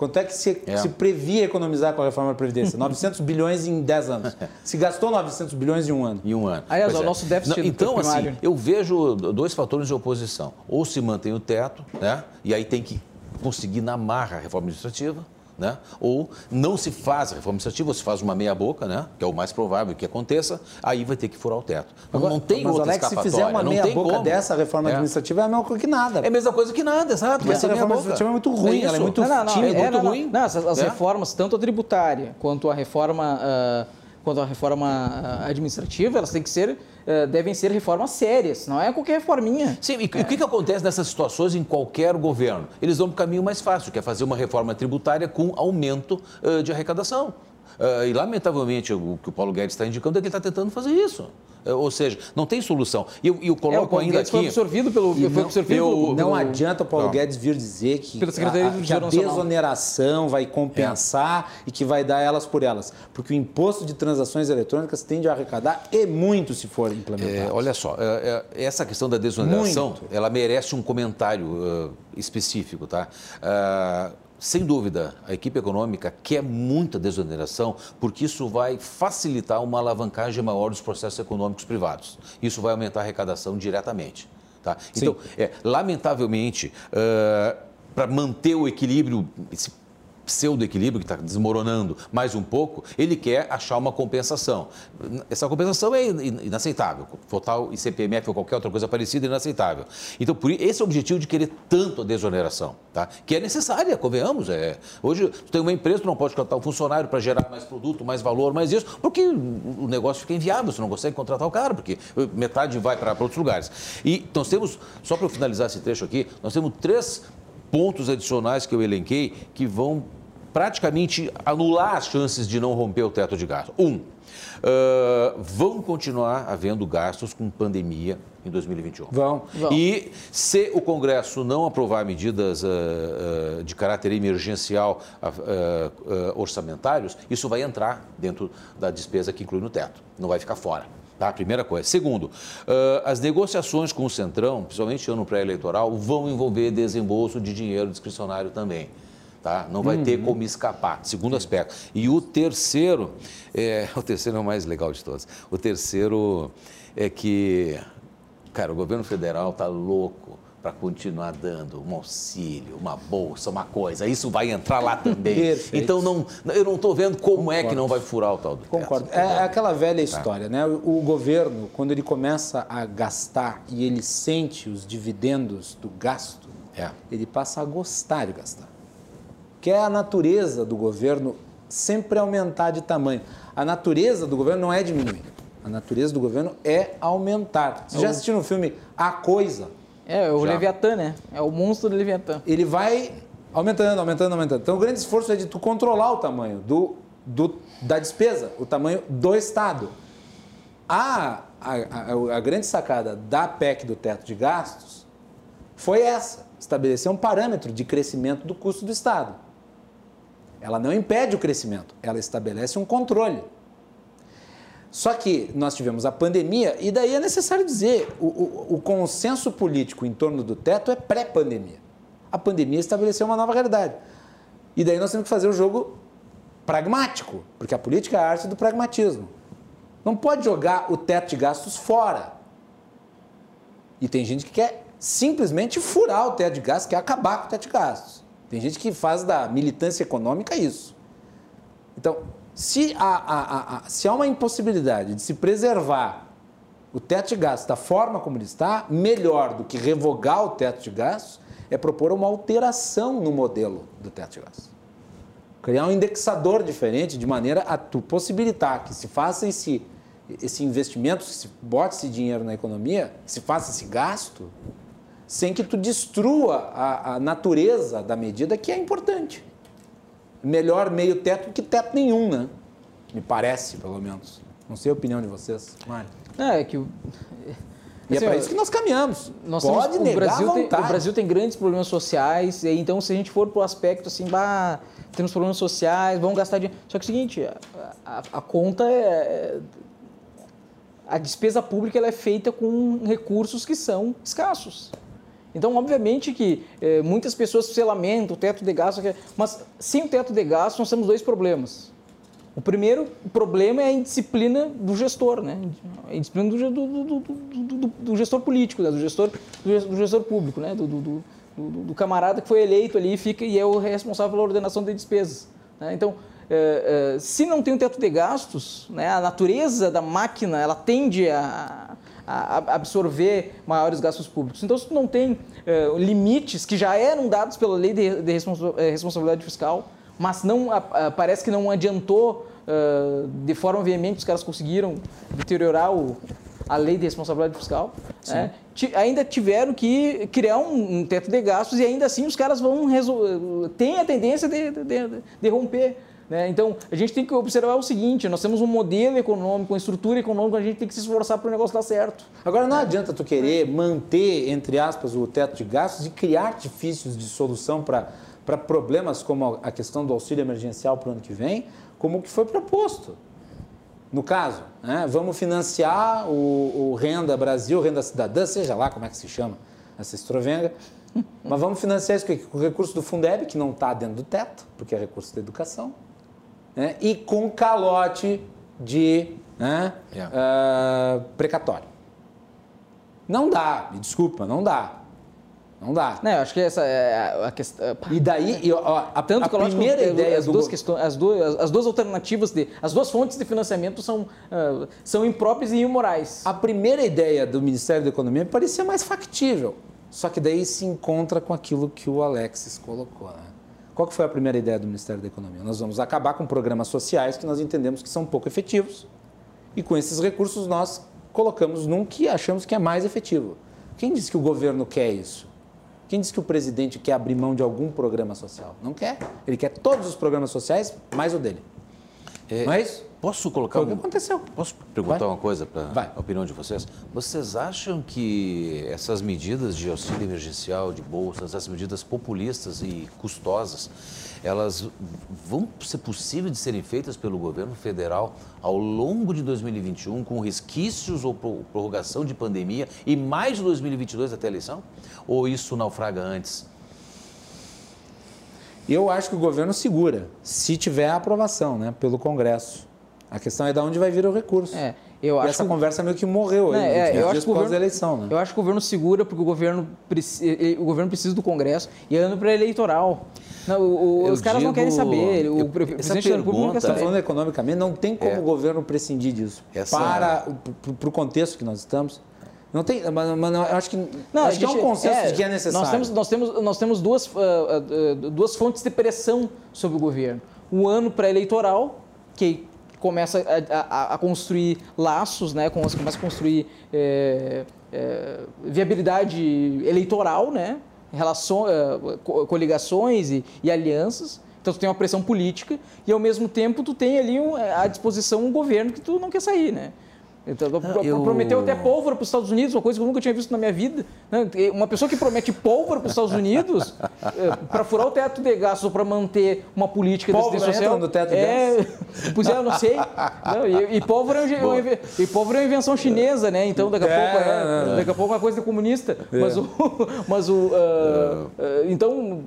Quanto é que se, é. se previa economizar com a reforma da Previdência? 900 bilhões em 10 anos. Se gastou 900 bilhões em um ano. Em um ano. Aliás, o é. nosso déficit Não, Então, assim, eu vejo dois fatores de oposição. Ou se mantém o teto, né? e aí tem que conseguir na marra a reforma administrativa, né? ou não se faz a reforma administrativa, ou se faz uma meia-boca, né? que é o mais provável que aconteça, aí vai ter que furar o teto. Agora, não tem mas, outra Alex, se fizer uma meia-boca dessa reforma é. administrativa, é a mesma coisa que nada. É a mesma coisa que nada, exato. Essa reforma administrativa é muito ruim, é ela é muito não, não, não, tímida, é, muito ruim. Não, as, as é. reformas, tanto a tributária quanto a reforma... Uh, quanto à reforma administrativa, elas têm que ser eh, devem ser reformas sérias, não é qualquer reforminha. Sim, e é. o que, que acontece nessas situações em qualquer governo? Eles vão para o caminho mais fácil, que é fazer uma reforma tributária com aumento uh, de arrecadação. Uh, e, lamentavelmente, o que o Paulo Guedes está indicando é que ele está tentando fazer isso. Uh, ou seja, não tem solução. E eu, eu coloco é, ainda Guedes aqui... foi absorvido pelo... Foi não, absorvido eu, pelo, não adianta o Paulo não. Guedes vir dizer que, a, que a desoneração vai compensar é. e que vai dar elas por elas. Porque o imposto de transações eletrônicas tende a arrecadar e muito se for implementado. É, olha só, é, é, essa questão da desoneração, muito. ela merece um comentário uh, específico, tá? Uh, sem dúvida, a equipe econômica quer muita desoneração, porque isso vai facilitar uma alavancagem maior dos processos econômicos privados. Isso vai aumentar a arrecadação diretamente. Tá? Então, é, lamentavelmente, uh, para manter o equilíbrio, esse pseudo-equilíbrio que está desmoronando mais um pouco, ele quer achar uma compensação. Essa compensação é inaceitável. Votar o ICPMF ou qualquer outra coisa parecida é inaceitável. Então, por esse objetivo de querer tanto a desoneração, tá? que é necessária, convenhamos. É. Hoje, tu tem uma empresa, tu não pode contratar um funcionário para gerar mais produto, mais valor, mais isso, porque o negócio fica inviável, você não consegue contratar o cara, porque metade vai para outros lugares. E nós temos, só para finalizar esse trecho aqui, nós temos três pontos adicionais que eu elenquei que vão praticamente anular as chances de não romper o teto de gastos. Um, uh, vão continuar havendo gastos com pandemia em 2021. Vão. vão. E se o Congresso não aprovar medidas uh, uh, de caráter emergencial orçamentários, isso vai entrar dentro da despesa que inclui no teto, não vai ficar fora. Tá? Primeira coisa. Segundo, as negociações com o Centrão, principalmente ano pré-eleitoral, vão envolver desembolso de dinheiro discricionário também. Tá? Não vai uhum. ter como escapar. Segundo aspecto. E o terceiro, é, [laughs] o terceiro é o mais legal de todos. O terceiro é que, cara, o governo federal está louco para continuar dando um auxílio, uma bolsa, uma coisa. Isso vai entrar lá também. [laughs] Perfeito. Então não, eu não estou vendo como Concordo. é que não vai furar o tal do Concordo. Teto. É aquela velha tá. história, né? O governo, quando ele começa a gastar e ele sente os dividendos do gasto, é. ele passa a gostar de gastar que é a natureza do governo sempre aumentar de tamanho. A natureza do governo não é diminuir. A natureza do governo é aumentar. Você já assistiu no filme A Coisa? É, o já. Leviatã, né? É o monstro do Leviatã. Ele vai aumentando, aumentando, aumentando. Então o grande esforço é de tu controlar o tamanho do, do da despesa, o tamanho do Estado. A, a, a, a grande sacada da PEC do teto de gastos foi essa: estabelecer um parâmetro de crescimento do custo do Estado. Ela não impede o crescimento, ela estabelece um controle. Só que nós tivemos a pandemia, e daí é necessário dizer: o, o, o consenso político em torno do teto é pré-pandemia. A pandemia estabeleceu uma nova realidade. E daí nós temos que fazer o jogo pragmático, porque a política é a arte do pragmatismo. Não pode jogar o teto de gastos fora. E tem gente que quer simplesmente furar o teto de gastos, quer acabar com o teto de gastos. Tem gente que faz da militância econômica isso. Então, se há, há, há, se há uma impossibilidade de se preservar o teto de gastos da forma como ele está, melhor do que revogar o teto de gastos é propor uma alteração no modelo do teto de gastos. Criar um indexador diferente de maneira a tu possibilitar que se faça esse, esse investimento, se bote esse dinheiro na economia, se faça esse gasto, sem que tu destrua a, a natureza da medida que é importante. Melhor meio teto que teto nenhum, né? Me parece, pelo menos. Não sei a opinião de vocês, Mário. É, é que... E assim, é para isso que nós caminhamos. Nós Pode temos, negar o Brasil, tem, o Brasil tem grandes problemas sociais, e então se a gente for para o aspecto assim, bah, temos problemas sociais, vamos gastar dinheiro. Só que é o seguinte, a, a, a conta é. A despesa pública ela é feita com recursos que são escassos. Então, obviamente que eh, muitas pessoas se lamentam, o teto de gasto, mas sem o teto de gasto nós temos dois problemas. O primeiro problema é a indisciplina do gestor, né? A indisciplina do, do, do, do gestor político, né? do, gestor, do gestor público, né? do, camarada que foi eleito ali fica, e é o responsável pela ordenação de despesas. Né? Então, é, é, se não tem um teto de gastos, né? a natureza da máquina ela tende a absorver maiores gastos públicos. Então, se tu não tem é, limites que já eram dados pela lei de, de responsabilidade fiscal, mas não parece que não adiantou uh, de forma veemente os caras conseguiram deteriorar o, a lei de responsabilidade fiscal. Né? Ainda tiveram que criar um, um, teto de gastos e ainda assim os caras vão têm a tendência de, de, de, de romper. Né? Então, a gente tem que observar o seguinte: nós temos um modelo econômico, uma estrutura econômica, a gente tem que se esforçar para o negócio dar certo. Agora, não adianta tu querer manter, entre aspas, o teto de gastos e criar artifícios de solução para problemas como a questão do auxílio emergencial para o ano que vem, como o que foi proposto. No caso, né, vamos financiar o, o, Renda Brasil, Renda Cidadã, seja lá como é que se chama essa estrovenga, [laughs] mas vamos financiar isso com o recurso do Fundeb, que não está dentro do teto, porque é recurso da educação, né, e com calote de né, yeah. uh, precatório. Não dá, me desculpa, não dá. Não dá. Não, eu acho que essa é a questão. E daí, ó, a, Tanto a primeira ideia as do... duas questões, as duas, as duas alternativas de, as duas fontes de financiamento são uh, são impróprias e imorais. A primeira ideia do Ministério da Economia parecia mais factível. Só que daí se encontra com aquilo que o Alexis colocou, né? Qual que foi a primeira ideia do Ministério da Economia? Nós vamos acabar com programas sociais que nós entendemos que são pouco efetivos. E com esses recursos nós colocamos num que achamos que é mais efetivo. Quem disse que o governo quer isso? Quem diz que o presidente quer abrir mão de algum programa social? Não quer. Ele quer todos os programas sociais, mais o dele. É, Mas posso colocar foi o que aconteceu. Posso perguntar Vai. uma coisa para a opinião de vocês? Vocês acham que essas medidas de auxílio emergencial, de bolsas, essas medidas populistas e custosas, elas vão ser possíveis de serem feitas pelo governo federal ao longo de 2021, com resquícios ou prorrogação de pandemia e mais de 2022 até a eleição? Ou isso naufraga antes? Eu acho que o governo segura, se tiver a aprovação né, pelo Congresso. A questão é de onde vai vir o recurso. É, eu e acho essa que... conversa meio que morreu aí, é, é, eu acho que o governo, eleição. Né? Eu acho que o governo segura porque o governo, o governo precisa do Congresso e é ano pré-eleitoral. os caras digo, não querem saber. O eu, presidente da República não quer saber. Está falando economicamente, não tem como é, o governo prescindir disso. Essa... Para o, o contexto que nós estamos. Não tem, mas, mas eu acho que não, acho que é um consenso é, de que é necessário. Nós temos, nós temos, nós temos duas, uh, uh, duas fontes de pressão sobre o governo. O ano pré-eleitoral, que começa a, a, a, construir laços, né? começa a construir é, é, viabilidade eleitoral, né? Relação, é, coligações e, e alianças. Então tu tem uma pressão política e ao mesmo tempo tu tem ali um, à disposição um governo que tu não quer sair, né? Então, eu... Prometeu até pólvora para os Estados Unidos, uma coisa que eu nunca tinha visto na minha vida. Né? Uma pessoa que promete pólvora para os Estados Unidos é, para furar o teto de gastos ou para manter uma política pólvora de social. no teto de é, gastos? Pois é, eu não sei. Não, e, e, pólvora é um, e pólvora é uma invenção chinesa, né? Então daqui a é, pouco é, daqui a pouco é uma coisa comunista. Mas o, [laughs] mas o uh, então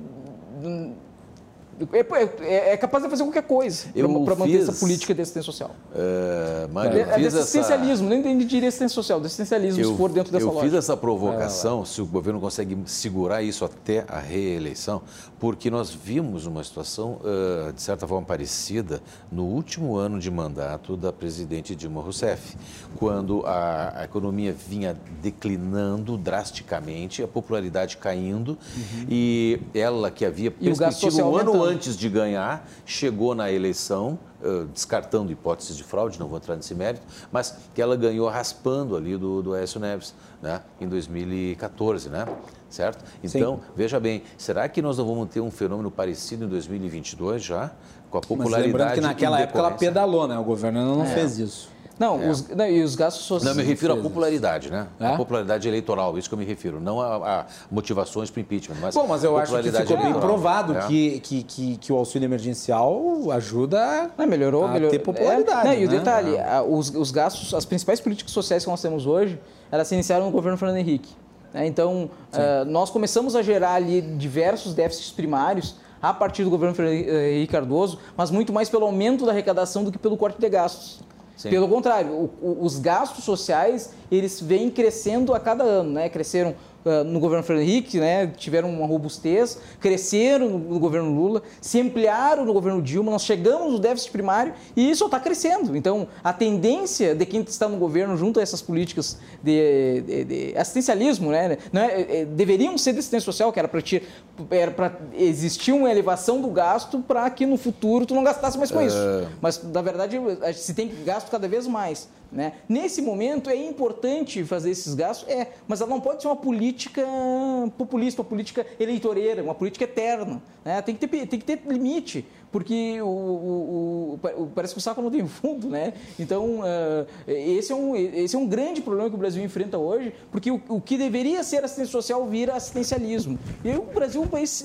é, é, é, capaz de fazer qualquer coisa para manter essa política de assistência social. Uh, Mário, é, de assistencialismo, essa... nem diria assistência social, de assistencialismo, eu, se for dentro dessa eu lógica. Eu fiz essa provocação, se o governo consegue segurar isso até a reeleição, porque nós vimos uma situação, uh, de certa forma, parecida no último ano de mandato da presidente Dilma Rousseff, quando a, a economia vinha declinando drasticamente, a popularidade caindo, uhum. e ela que havia perspectiva um ano antes de ganhar, chegou na eleição, uh, descartando hipóteses de fraude, não vou entrar nesse mérito, mas que ela ganhou raspando ali do, do Aécio Neves, né, em 2014, né? Certo? Então, Sim. veja bem, será que nós não vamos ter um fenômeno parecido em 2022 já? Com a popularidade. Mas lembrando que naquela época ela pedalou, né? O governo não é. fez isso. Não, é. os, não, e os gastos sociais. Não, me refiro à popularidade, né? É? A popularidade eleitoral, isso que eu me refiro. Não a, a motivações para impeachment, mas. Bom, mas eu acho que ficou bem provado é. que, que, que, que, o auxílio emergencial ajuda não, melhorou, a melhorou. ter popularidade. Não, e o né? detalhe, os, os gastos, as principais políticas sociais que nós temos hoje, elas se iniciaram no governo Fernando Henrique. Né? Então, uh, nós começamos a gerar ali diversos déficits primários a partir do governo Fernando Henrique Cardoso, mas muito mais pelo aumento da arrecadação do que pelo corte de gastos. Sim. Pelo contrário, o, o, os gastos sociais eles vêm crescendo a cada ano, né? Cresceram no governo Fernando Henrique, né? Tiveram uma robustez, cresceram no, no, governo Lula, se ampliaram no governo Dilma, nós chegamos no déficit primário e isso está crescendo. Então, a tendência de quem está no governo junto a essas políticas de, de, de assistencialismo, né? É, é, deveriam ser de assistência social, que era para existir uma elevação do gasto para que no futuro tu não gastasse mais com isso. É. Mas, na verdade, se tem gasto cada vez mais. Né? Nesse momento é importante fazer esses gastos, é, mas ela não pode ser uma política populista, uma política eleitoreira, uma política eterna. Né? Tem, que ter, tem que ter limite, porque o, o, o, parece que o saco não tem fundo. Né? Então, uh, esse, é um, esse é um grande problema que o Brasil enfrenta hoje, porque o, o que deveria ser assistência social vira assistencialismo. E o Brasil é um país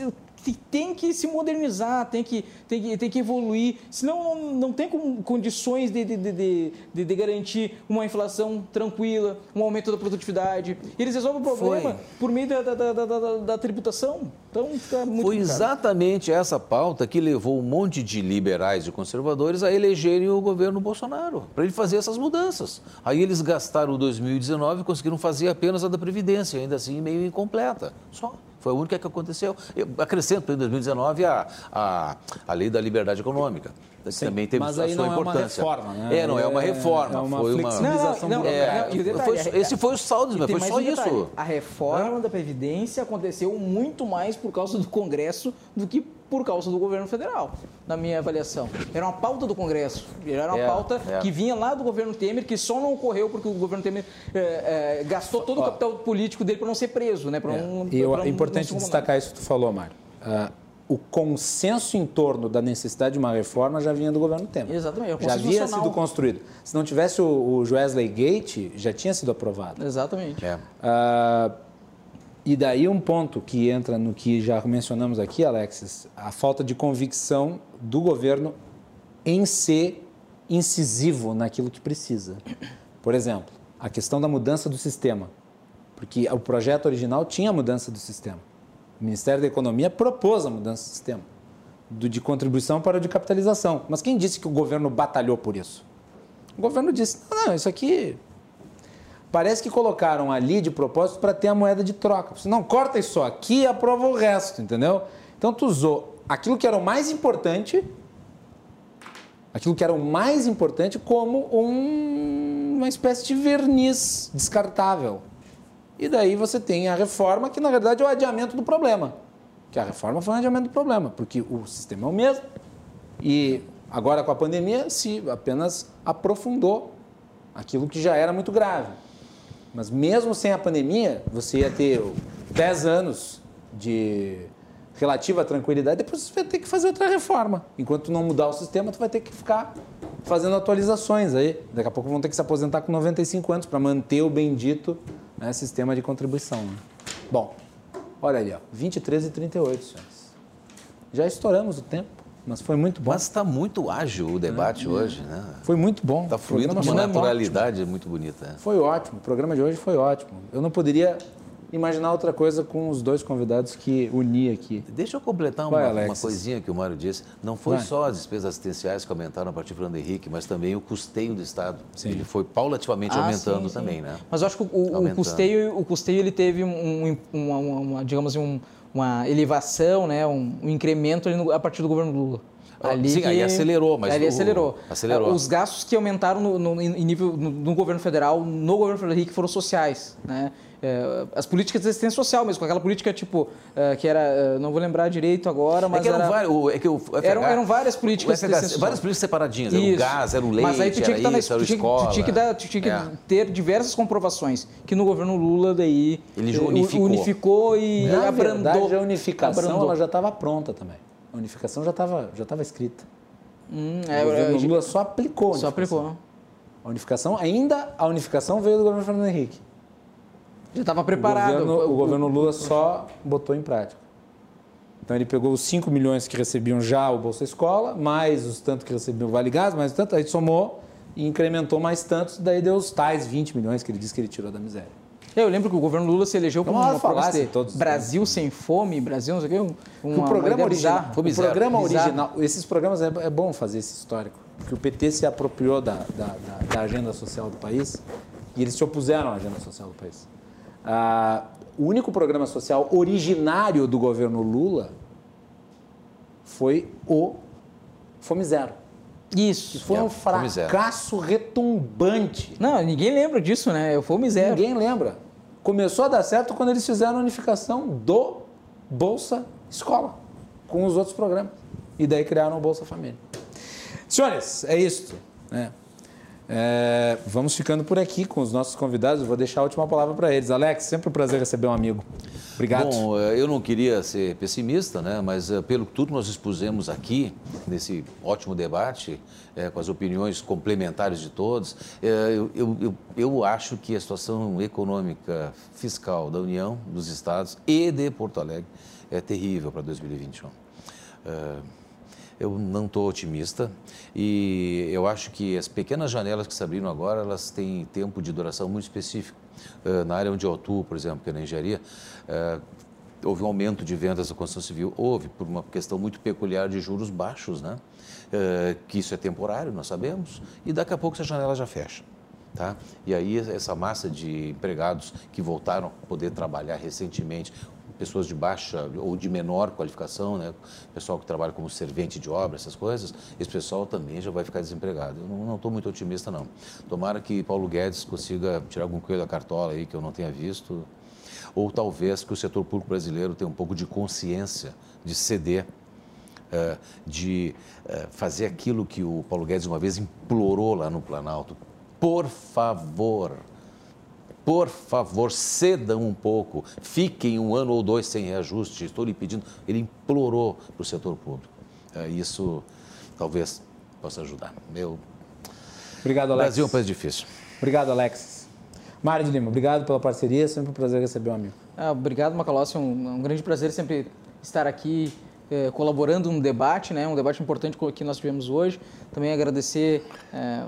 tem que se modernizar, tem que, tem que, tem que evoluir, senão não, não tem condições de, de, de, de, de garantir uma inflação tranquila, um aumento da produtividade. Eles resolvem o problema Foi. por meio da, da, da, da, da tributação. Então fica muito Foi exatamente essa pauta que levou um monte de liberais e conservadores a elegerem o governo Bolsonaro, para ele fazer essas mudanças. Aí eles gastaram 2019 e conseguiram fazer apenas a da Previdência, ainda assim meio incompleta. Só. Foi a única que aconteceu. Eu acrescento em 2019 a, a, a lei da liberdade econômica. Sim, também teve mas aí sua não importância. É, uma reforma, né? é, não é uma reforma. É uma foi flexibilização uma... é, foi, Esse foi o saldo, mas foi só um isso. A reforma da Previdência aconteceu muito mais por causa do Congresso do que por causa do governo federal, na minha avaliação. Era uma pauta do Congresso, era uma é, pauta é. que vinha lá do governo Temer, que só não ocorreu porque o governo Temer é, é gastou todo Ó, o capital político dele para não ser preso. Né, não, é. eu, é importante destacar isso que tu falou, Mário. Uh, o consenso em torno da necessidade de uma reforma já vinha do governo Temer. Exatamente. Já havia sido construído. Se não tivesse o, o Wesley Gate, já tinha sido aprovado. Exatamente. É. Uh, e daí um ponto que entra no que já mencionamos aqui, Alexis, a falta de convicção do governo em ser incisivo naquilo que precisa. Por exemplo, a questão da mudança do sistema, porque o projeto original tinha a mudança do sistema. O Ministério da Economia propôs a mudança do sistema, do, de contribuição para o de capitalização. Mas quem disse que o governo batalhou por isso? O governo disse: não, não isso aqui Parece que colocaram ali de propósito para ter a moeda de troca. Não, corta isso aqui e aprova o resto, entendeu? Então tu usou aquilo que era o mais importante, aquilo que era o mais importante como um, uma espécie de verniz descartável. E daí você tem a reforma, que na verdade é o adiamento do problema. Que a reforma foi um adiamento do problema, porque o sistema é o mesmo. E agora com a pandemia se apenas aprofundou aquilo que já era muito grave. Mas mesmo sem a pandemia, você ia ter 10 anos de relativa tranquilidade, depois você vai ter que fazer outra reforma. Enquanto não mudar o sistema, tu vai ter que ficar fazendo atualizações aí. Daqui a pouco vão ter que se aposentar com 95 anos para manter o bendito né, sistema de contribuição. Né? Bom, olha ali, ó, 23 e 38, senhores. Já estouramos o tempo, mas foi muito bom. Mas está muito ágil o debate é. hoje, né? Foi muito bom. Está fluindo com uma naturalidade muito bonita. Né? Foi ótimo, o programa de hoje foi ótimo. Eu não poderia imaginar outra coisa com os dois convidados que uni aqui. Deixa eu completar uma, Vai, uma coisinha que o Mário disse. Não foi Vai. só as despesas assistenciais que aumentaram a partir do Fernando Henrique, mas também o custeio do Estado. Sim. Ele foi paulativamente ah, aumentando sim, sim. também, né? Mas eu acho que o, o custeio, o custeio ele teve um, uma, uma, digamos assim, um, uma elevação, né, um, um incremento no, a partir do governo Lula. Ali Sim, que, aí acelerou, mas. Ali o, acelerou. acelerou. Os gastos que aumentaram no, no, em nível no, no, governo federal, no governo Henrique, foram sociais. Né? É, as políticas de assistência social mesmo, com aquela política tipo, é, que era, é, não vou lembrar direito agora, mas. É que eram, era, vários, é que o FH, eram, eram várias políticas. FH, várias políticas separadinhas, era o gás, era o leite, mas aí tu tinha que, isso, tu escola. Tu tinha que, dar, tu tinha que é. ter diversas comprovações, que no governo Lula daí. Ele unificou. unificou e na abrandou. Verdade, a unificação abrandou. ela já estava pronta também. A unificação já estava já tava escrita. Hum, é, o governo Lula só aplicou. Só aplicou. A unificação, ainda a unificação veio do governo Fernando Henrique. Já estava preparado. O governo, o governo, Lula só botou em prática. Então ele pegou os 5 milhões que recebiam já o Bolsa Escola, mais os tantos que recebiam o Vale Gás, mais tanto, aí somou e incrementou mais tantos, daí deu os tais 20 milhões que ele disse que ele tirou da miséria. Eu lembro que o governo Lula se elegeu como uma de todos Brasil sem fome, Brasil não sei o quê. Um, o programa original, o programa original, esses programas é, é, bom fazer esse histórico, porque o PT se apropriou da, da, da, da agenda social do país e eles se opuseram à agenda social do país. Ah, o único programa social originário do governo Lula foi o Fome Zero. Isso. Foi é, um fracasso retumbante. Não, ninguém lembra disso, né? O Fome Zero. Ninguém lembra. Começou a dar certo quando eles fizeram a unificação do Bolsa Escola com os outros programas. E daí criaram o Bolsa Família. Senhores, é isso. Né? É, vamos ficando por aqui com os nossos convidados. Eu vou deixar a última palavra para eles. Alex, sempre um prazer receber um amigo. Obrigado. Bom, é, eu não queria ser pessimista, né? mas é, pelo que tudo nós expusemos aqui, nesse ótimo debate, é, com as opiniões complementares de todos, é, eu, eu, eu, acho que a situação econômica fiscal da União, dos Estados e de Porto Alegre é terrível para 2021. É, eu não estou otimista e eu acho que as pequenas janelas que se abriram agora, elas têm tempo de duração muito específico. Uh, na área onde eu atuo, por exemplo, que é na engenharia, uh, houve um aumento de vendas da construção civil, houve por uma questão muito peculiar de juros baixos, né? Uh, que isso é temporário, nós sabemos, e daqui a pouco essa janela já fecha. Tá? E aí essa massa de empregados que voltaram a poder trabalhar recentemente, pessoas de baixa ou de menor qualificação, né? pessoal que trabalha como servente de obra, essas coisas, esse pessoal também já vai ficar desempregado. Eu não estou muito otimista, não. Tomara que Paulo Guedes consiga tirar algum coelho da cartola aí que eu não tenha visto, ou talvez que o setor público brasileiro tenha um pouco de consciência de ceder eh, de eh, fazer aquilo que o Paulo Guedes uma vez implorou lá no Planalto. Por favor, por favor, cedam um pouco, fiquem um ano ou dois sem reajuste, estou lhe pedindo. Ele implorou para o setor público. É, isso talvez possa ajudar. Eu... Obrigado, Alex. Brasil é um país difícil. Obrigado, Alex. Mário de Lima, obrigado pela parceria, sempre um prazer receber um amigo. Ah, obrigado, Macalossi, é um, um grande prazer sempre estar aqui eh, colaborando no debate, né, um debate importante que nós tivemos hoje. Também agradecer eh,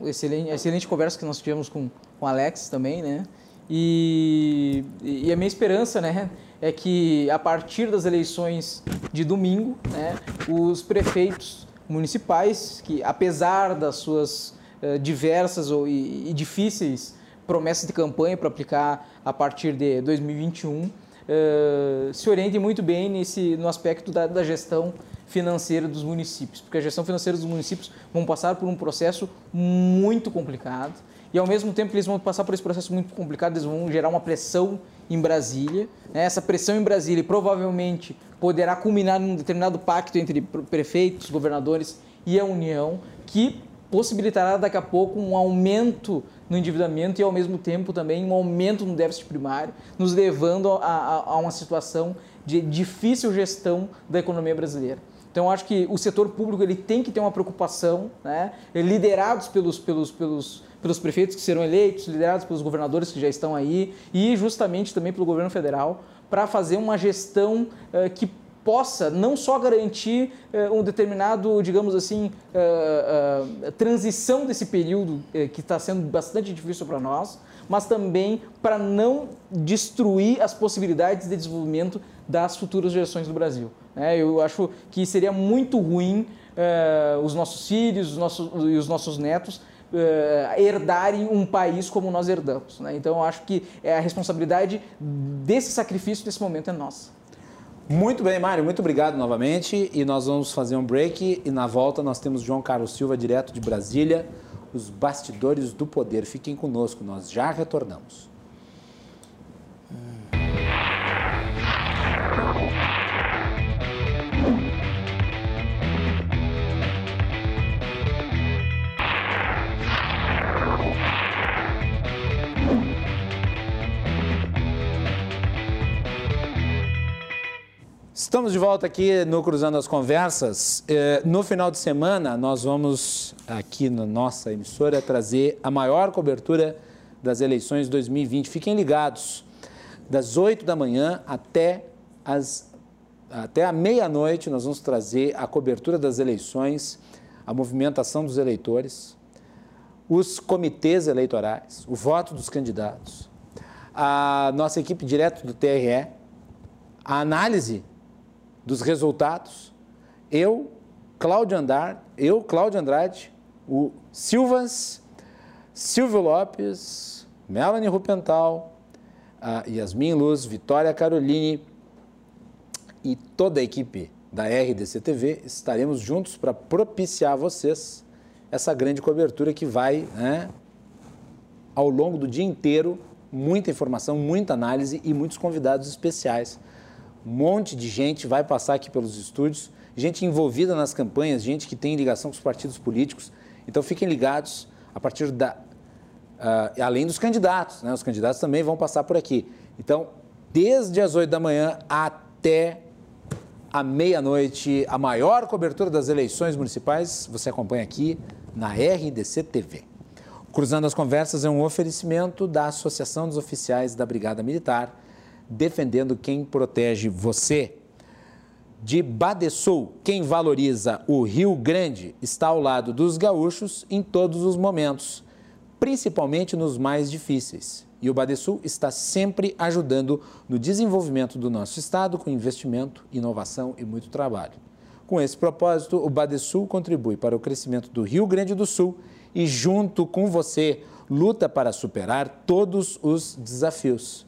um excelente, a excelente conversa que nós tivemos com, com o Alex também, né? E, e, a minha esperança, né, é que a partir das eleições de domingo, né, os prefeitos municipais, que apesar das suas uh, diversas ou, e, e, difíceis promessas de campanha para aplicar a partir de 2021, uh, se orientem muito bem nesse, no aspecto da, da gestão financeira dos municípios, porque a gestão financeira dos municípios vão passar por um processo muito complicado e ao mesmo tempo eles vão passar por esse processo muito complicado, eles vão gerar uma pressão em Brasília. Né? Essa pressão em Brasília provavelmente poderá culminar em um determinado pacto entre prefeitos, governadores e a União, que possibilitará daqui a pouco um aumento no endividamento e ao mesmo tempo também um aumento no déficit primário, nos levando a, a, a uma situação de difícil gestão da economia brasileira. Então, acho que o setor público ele tem que ter uma preocupação, né? liderados pelos, pelos, pelos, pelos prefeitos que serão eleitos, liderados pelos governadores que já estão aí e justamente também pelo governo federal, para fazer uma gestão uh, que possa não só garantir uh, um determinado, digamos assim, uh, transição desse período que está sendo bastante difícil para nós, mas também para não destruir as possibilidades de desenvolvimento das futuras gerações do Brasil. É, eu acho que seria muito ruim uh, os nossos filhos os nossos, e os nossos netos uh, herdarem um país como nós herdamos. Né? Então, eu acho que é a responsabilidade desse sacrifício nesse momento é nossa. Muito bem, Mário, muito obrigado novamente. E nós vamos fazer um break e na volta nós temos João Carlos Silva, direto de Brasília, os bastidores do poder. Fiquem conosco, nós já retornamos. Estamos de volta aqui no Cruzando as Conversas. É, no final de semana, nós vamos, aqui na nossa emissora, trazer a maior cobertura das eleições 2020. Fiquem ligados, das 8 da manhã até, as, até a meia-noite, nós vamos trazer a cobertura das eleições, a movimentação dos eleitores, os comitês eleitorais, o voto dos candidatos, a nossa equipe direto do TRE, a análise dos resultados, eu, Cláudio Andar, eu, Cláudio Andrade, o Silvas, Silvio Lopes, Melanie Rupental, Yasmin Luz, Vitória Caroline e toda a equipe da RDC TV estaremos juntos para propiciar a vocês essa grande cobertura que vai, né, ao longo do dia inteiro, muita informação, muita análise e muitos convidados especiais um monte de gente vai passar aqui pelos estúdios, gente envolvida nas campanhas, gente que tem ligação com os partidos políticos. Então fiquem ligados a partir da. Uh, além dos candidatos, né? os candidatos também vão passar por aqui. Então, desde as 8 da manhã até a meia-noite, a maior cobertura das eleições municipais, você acompanha aqui na RDC TV. Cruzando as Conversas é um oferecimento da Associação dos Oficiais da Brigada Militar defendendo quem protege você. De Badesul, quem valoriza o Rio Grande está ao lado dos gaúchos em todos os momentos, principalmente nos mais difíceis. E o Badesul está sempre ajudando no desenvolvimento do nosso estado com investimento, inovação e muito trabalho. Com esse propósito, o Badesul contribui para o crescimento do Rio Grande do Sul e, junto com você, luta para superar todos os desafios.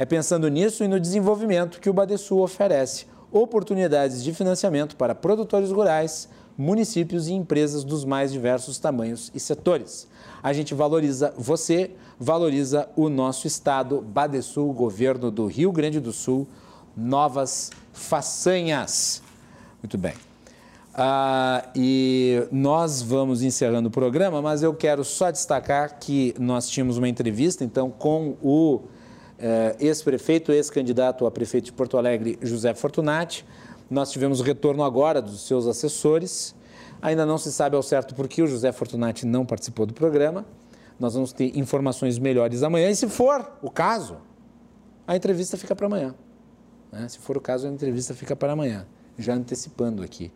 É pensando nisso e no desenvolvimento que o Badesul oferece oportunidades de financiamento para produtores rurais, municípios e empresas dos mais diversos tamanhos e setores. A gente valoriza você, valoriza o nosso estado, Badesul, governo do Rio Grande do Sul, novas façanhas. Muito bem. Ah, e nós vamos encerrando o programa, mas eu quero só destacar que nós tínhamos uma entrevista, então, com o ex-prefeito, ex-candidato a prefeito de Porto Alegre, José Fortunati. Nós tivemos o retorno agora dos seus assessores. Ainda não se sabe ao certo por que o José Fortunati não participou do programa. Nós vamos ter informações melhores amanhã. E se for o caso, a entrevista fica para amanhã. Né? Se for o caso, a entrevista fica para amanhã, já antecipando aqui.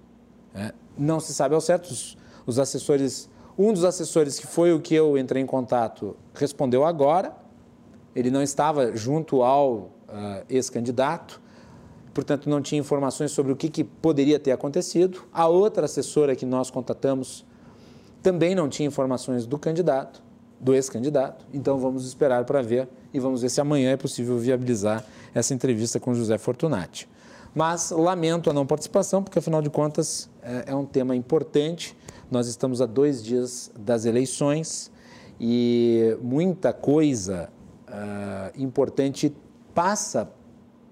Né? Não se sabe ao certo, os, os assessores, um dos assessores que foi o que eu entrei em contato respondeu agora, ele não estava junto ao uh, ex-candidato, portanto, não tinha informações sobre o que, que poderia ter acontecido. A outra assessora que nós contatamos também não tinha informações do candidato, do ex-candidato. Então, vamos esperar para ver e vamos ver se amanhã é possível viabilizar essa entrevista com José Fortunati. Mas lamento a não participação, porque afinal de contas é, é um tema importante. Nós estamos a dois dias das eleições e muita coisa uh, importante passa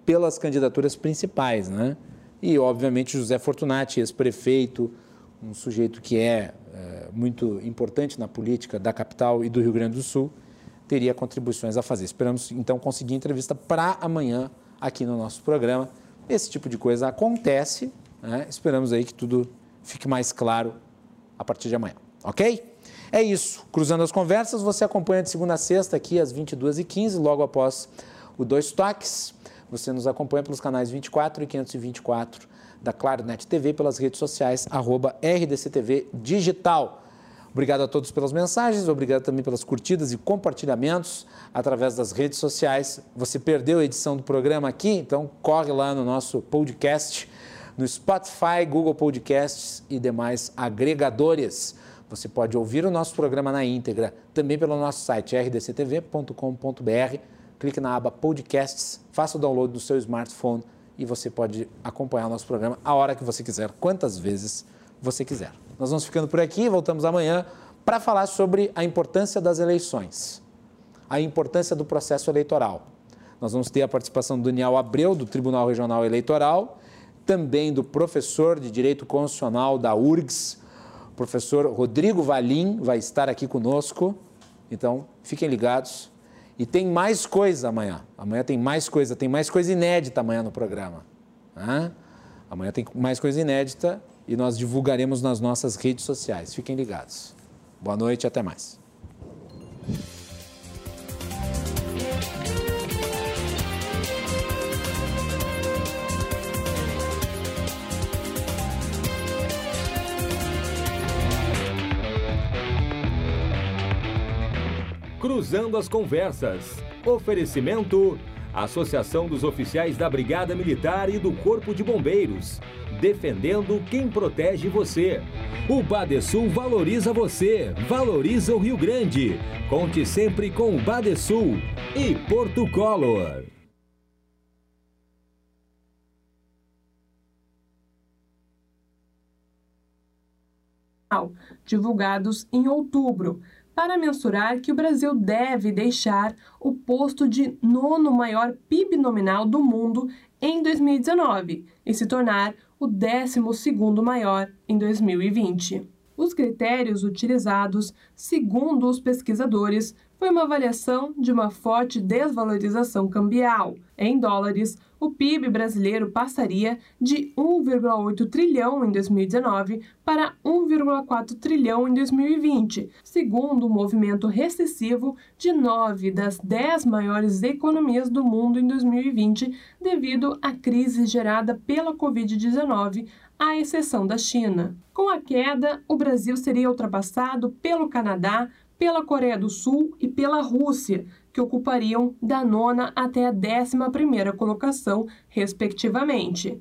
pelas candidaturas principais, né? E, obviamente, José Fortunati, ex-prefeito, um sujeito que é uh, muito importante na política da capital e do Rio Grande do Sul, teria contribuições a fazer. Esperamos, então, conseguir entrevista para amanhã aqui no nosso programa. Esse tipo de coisa acontece Né? Esperamos aí que tudo fique mais claro a partir de amanhã, ok? É isso. Cruzando as conversas, você acompanha de segunda a sexta aqui às 22h15, logo após o Dois Toques. Você nos acompanha pelos canais 24 e 524 da Claro Net TV, pelas redes sociais, arroba RDCTV Digital. Obrigado a todos pelas mensagens, obrigado também pelas curtidas e compartilhamentos através das redes sociais. Você perdeu a edição do programa aqui, então corre lá no nosso podcast, no Spotify, Google Podcasts e demais agregadores. Você pode ouvir o nosso programa na íntegra também pelo nosso site rdctv.com.br. Clique na aba Podcasts, faça o download do seu smartphone e você pode acompanhar o nosso programa a hora que você quiser, quantas vezes você quiser. Nós vamos ficando por aqui, voltamos amanhã para falar sobre a importância das eleições, a importância do processo eleitoral. Nós vamos ter a participação do Daniel Abreu, do Tribunal Regional Eleitoral, também do professor de Direito Constitucional da URGS, o professor Rodrigo Valim, vai estar aqui conosco. Então, fiquem ligados. E tem mais coisa amanhã. Amanhã tem mais coisa, tem mais coisa inédita amanhã no programa. Amanhã tem mais coisa inédita e nós divulgaremos nas nossas redes sociais. Fiquem ligados. Boa noite e até mais. Cruzando as Conversas. Oferecimento: Associação dos Oficiais da Brigada Militar e do Corpo de Bombeiros. Defendendo quem protege você. O Badesul valoriza você, valoriza o Rio Grande. Conte sempre com o Badesul e Porto Color. divulgados em outubro para mensurar que o Brasil deve deixar o posto de nono maior PIB nominal do mundo em 2019 e se tornar o décimo segundo maior em 2020. Os critérios utilizados, segundo os pesquisadores, foi uma avaliação de uma forte desvalorização cambial. Em dólares, o PIB brasileiro passaria de 1,8 trilhão em 2019 para 1,4 trilhão em 2020, segundo o movimento recessivo de nove das dez maiores economias do mundo em 2020, devido à crise gerada pela Covid-19, à exceção da China. Com a queda, o Brasil seria ultrapassado pelo Canadá, pela Coreia do Sul e pela Rússia, que ocupariam da nona até a décima primeira colocação, respectivamente.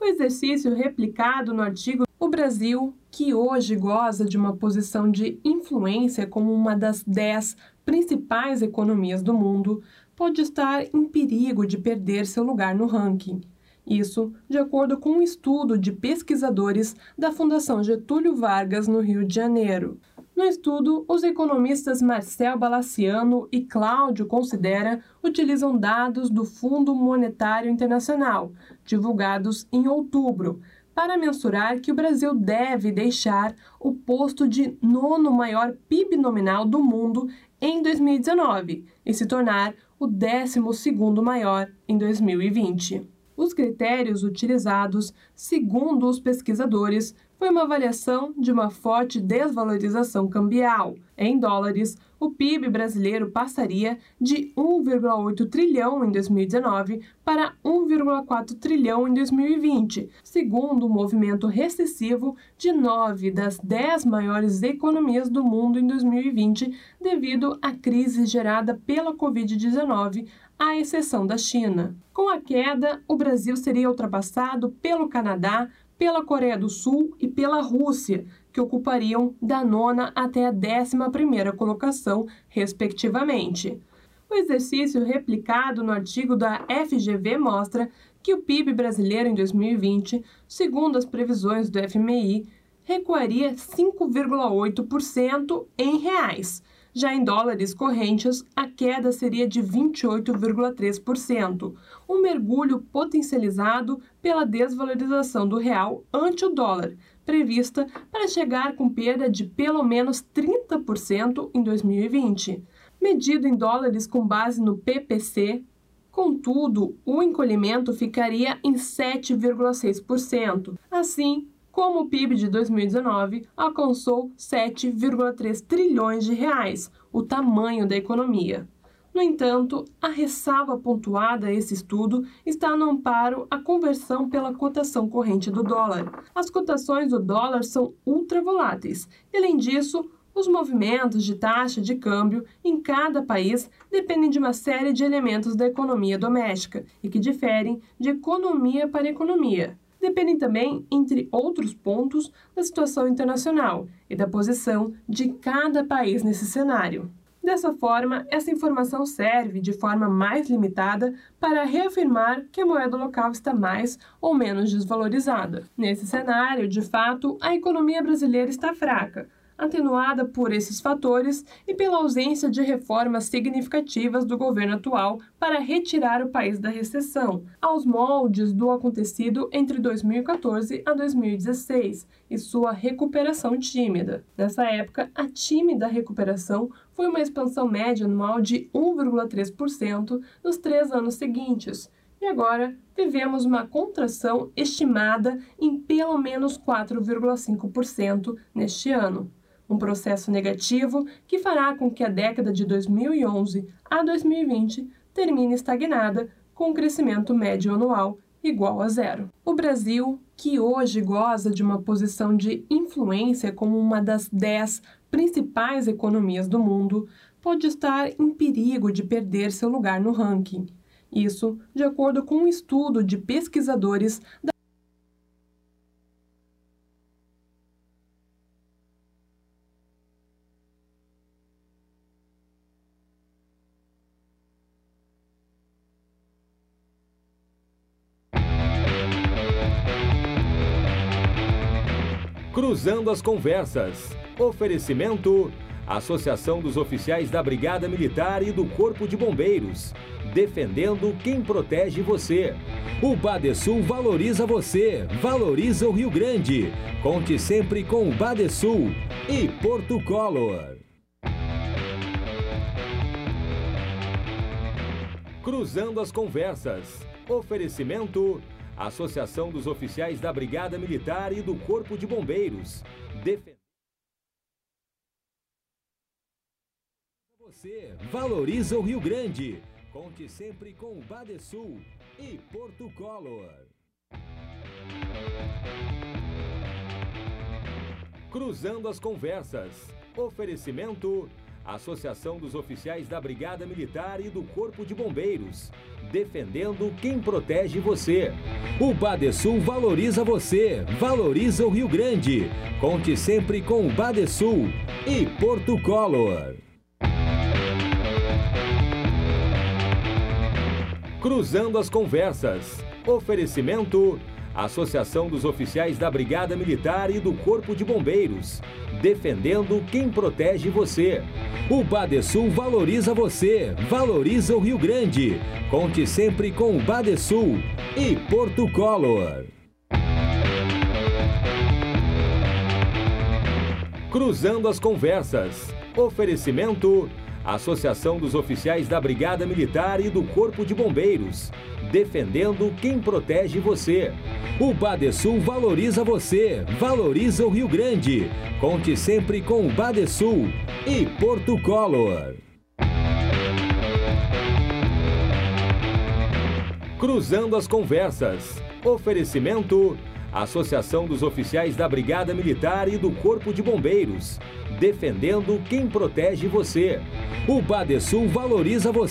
O exercício replicado no artigo O Brasil, que hoje goza de uma posição de influência como uma das dez principais economias do mundo, pode estar em perigo de perder seu lugar no ranking. Isso de acordo com um estudo de pesquisadores da Fundação Getúlio Vargas, no Rio de Janeiro. No estudo, os economistas Marcel Balaciano e Cláudio Considera utilizam dados do Fundo Monetário Internacional, divulgados em outubro, para mensurar que o Brasil deve deixar o posto de nono maior PIB nominal do mundo em 2019 e se tornar o décimo segundo maior em 2020. Os critérios utilizados, segundo os pesquisadores, foi uma avaliação de uma forte desvalorização cambial. Em dólares, o PIB brasileiro passaria de 1,8 trilhão em 2019 para 1,4 trilhão em 2020, segundo o movimento recessivo de nove das dez maiores economias do mundo em 2020, devido à crise gerada pela Covid-19, à exceção da China. Com a queda, o Brasil seria ultrapassado pelo Canadá, pela Coreia do Sul e pela Rússia, que ocupariam da nona até a décima primeira colocação, respectivamente. O exercício replicado no artigo da FGV mostra que o PIB brasileiro em 2020, segundo as previsões do FMI, recuaria 5,8% em reais, já em dólares correntes, a queda seria de 28,3%, um mergulho potencializado pela desvalorização do real ante o dólar, prevista para chegar com perda de pelo menos 30% em 2020. Medido em dólares com base no PPC, Contudo, o encolhimento ficaria em 7,6%. A Assim, como o PIB de 2019 alcançou 7,3 trilhões de reais, o tamanho da economia. No entanto, a ressalva pontuada a esse estudo está no amparo à conversão pela cotação corrente do dólar. As cotações do dólar são ultravoláteis. E, além disso, os movimentos de taxa de câmbio em cada país dependem de uma série de elementos da economia doméstica e que diferem de economia para economia. Dependem também, entre outros pontos, da situação internacional e da posição de cada país nesse cenário. Dessa forma, essa informação serve de forma mais limitada para reafirmar que a moeda local está mais ou menos desvalorizada. Nesse cenário, de fato, a economia brasileira está fraca, atenuada por esses fatores e pela ausência de reformas significativas do governo atual para retirar o país da recessão, aos moldes do acontecido entre 2014 a 2016 e sua recuperação tímida. Nessa época, a tímida recuperação foi uma expansão média anual de 1,3% nos três anos seguintes. E agora vivemos uma contração estimada em pelo menos 4,5% neste ano um processo negativo que fará com que a década de 2011 a 2020 termine estagnada, com um crescimento médio anual igual a zero. O Brasil, que hoje goza de uma posição de influência como uma das dez principais economias do mundo, pode estar em perigo de perder seu lugar no ranking. Isso, de acordo com um estudo de pesquisadores da Cruzando as Conversas. Oferecimento: Associação dos Oficiais da Brigada Militar e do Corpo de Bombeiros. Defendendo quem protege você. O Badesul valoriza você, valoriza o Rio Grande. Conte sempre com o Badesul e Porto Color. Cruzando as Conversas. Oferecimento: Associação dos Oficiais da Brigada Militar e do Corpo de Bombeiros. Defendendo você, valoriza o Rio Grande. Conte sempre com o Badesul e Porto Color. Cruzando as Conversas. Oferecimento Associação dos Oficiais da Brigada Militar e do Corpo de Bombeiros. Defendendo quem protege você. O Badesul valoriza você, valoriza o Rio Grande. Conte sempre com o Badesul e Porto Color. Cruzando as Conversas. Oferecimento Associação dos Oficiais da Brigada Militar e do Corpo de Bombeiros. Defendendo quem protege você. O Badesul valoriza você, valoriza o Rio Grande. Conte sempre com o Badesul e Porto Color. Cruzando as Conversas. Oferecimento Associação dos Oficiais da Brigada Militar e do Corpo de Bombeiros. Defendendo quem protege você. O Badesul valoriza você, valoriza o Rio Grande. Conte sempre com o Badesul e Porto Color. Cruzando as Conversas. Oferecimento Associação dos Oficiais da Brigada Militar e do Corpo de Bombeiros. Defendendo quem protege você. O Badesul valoriza você.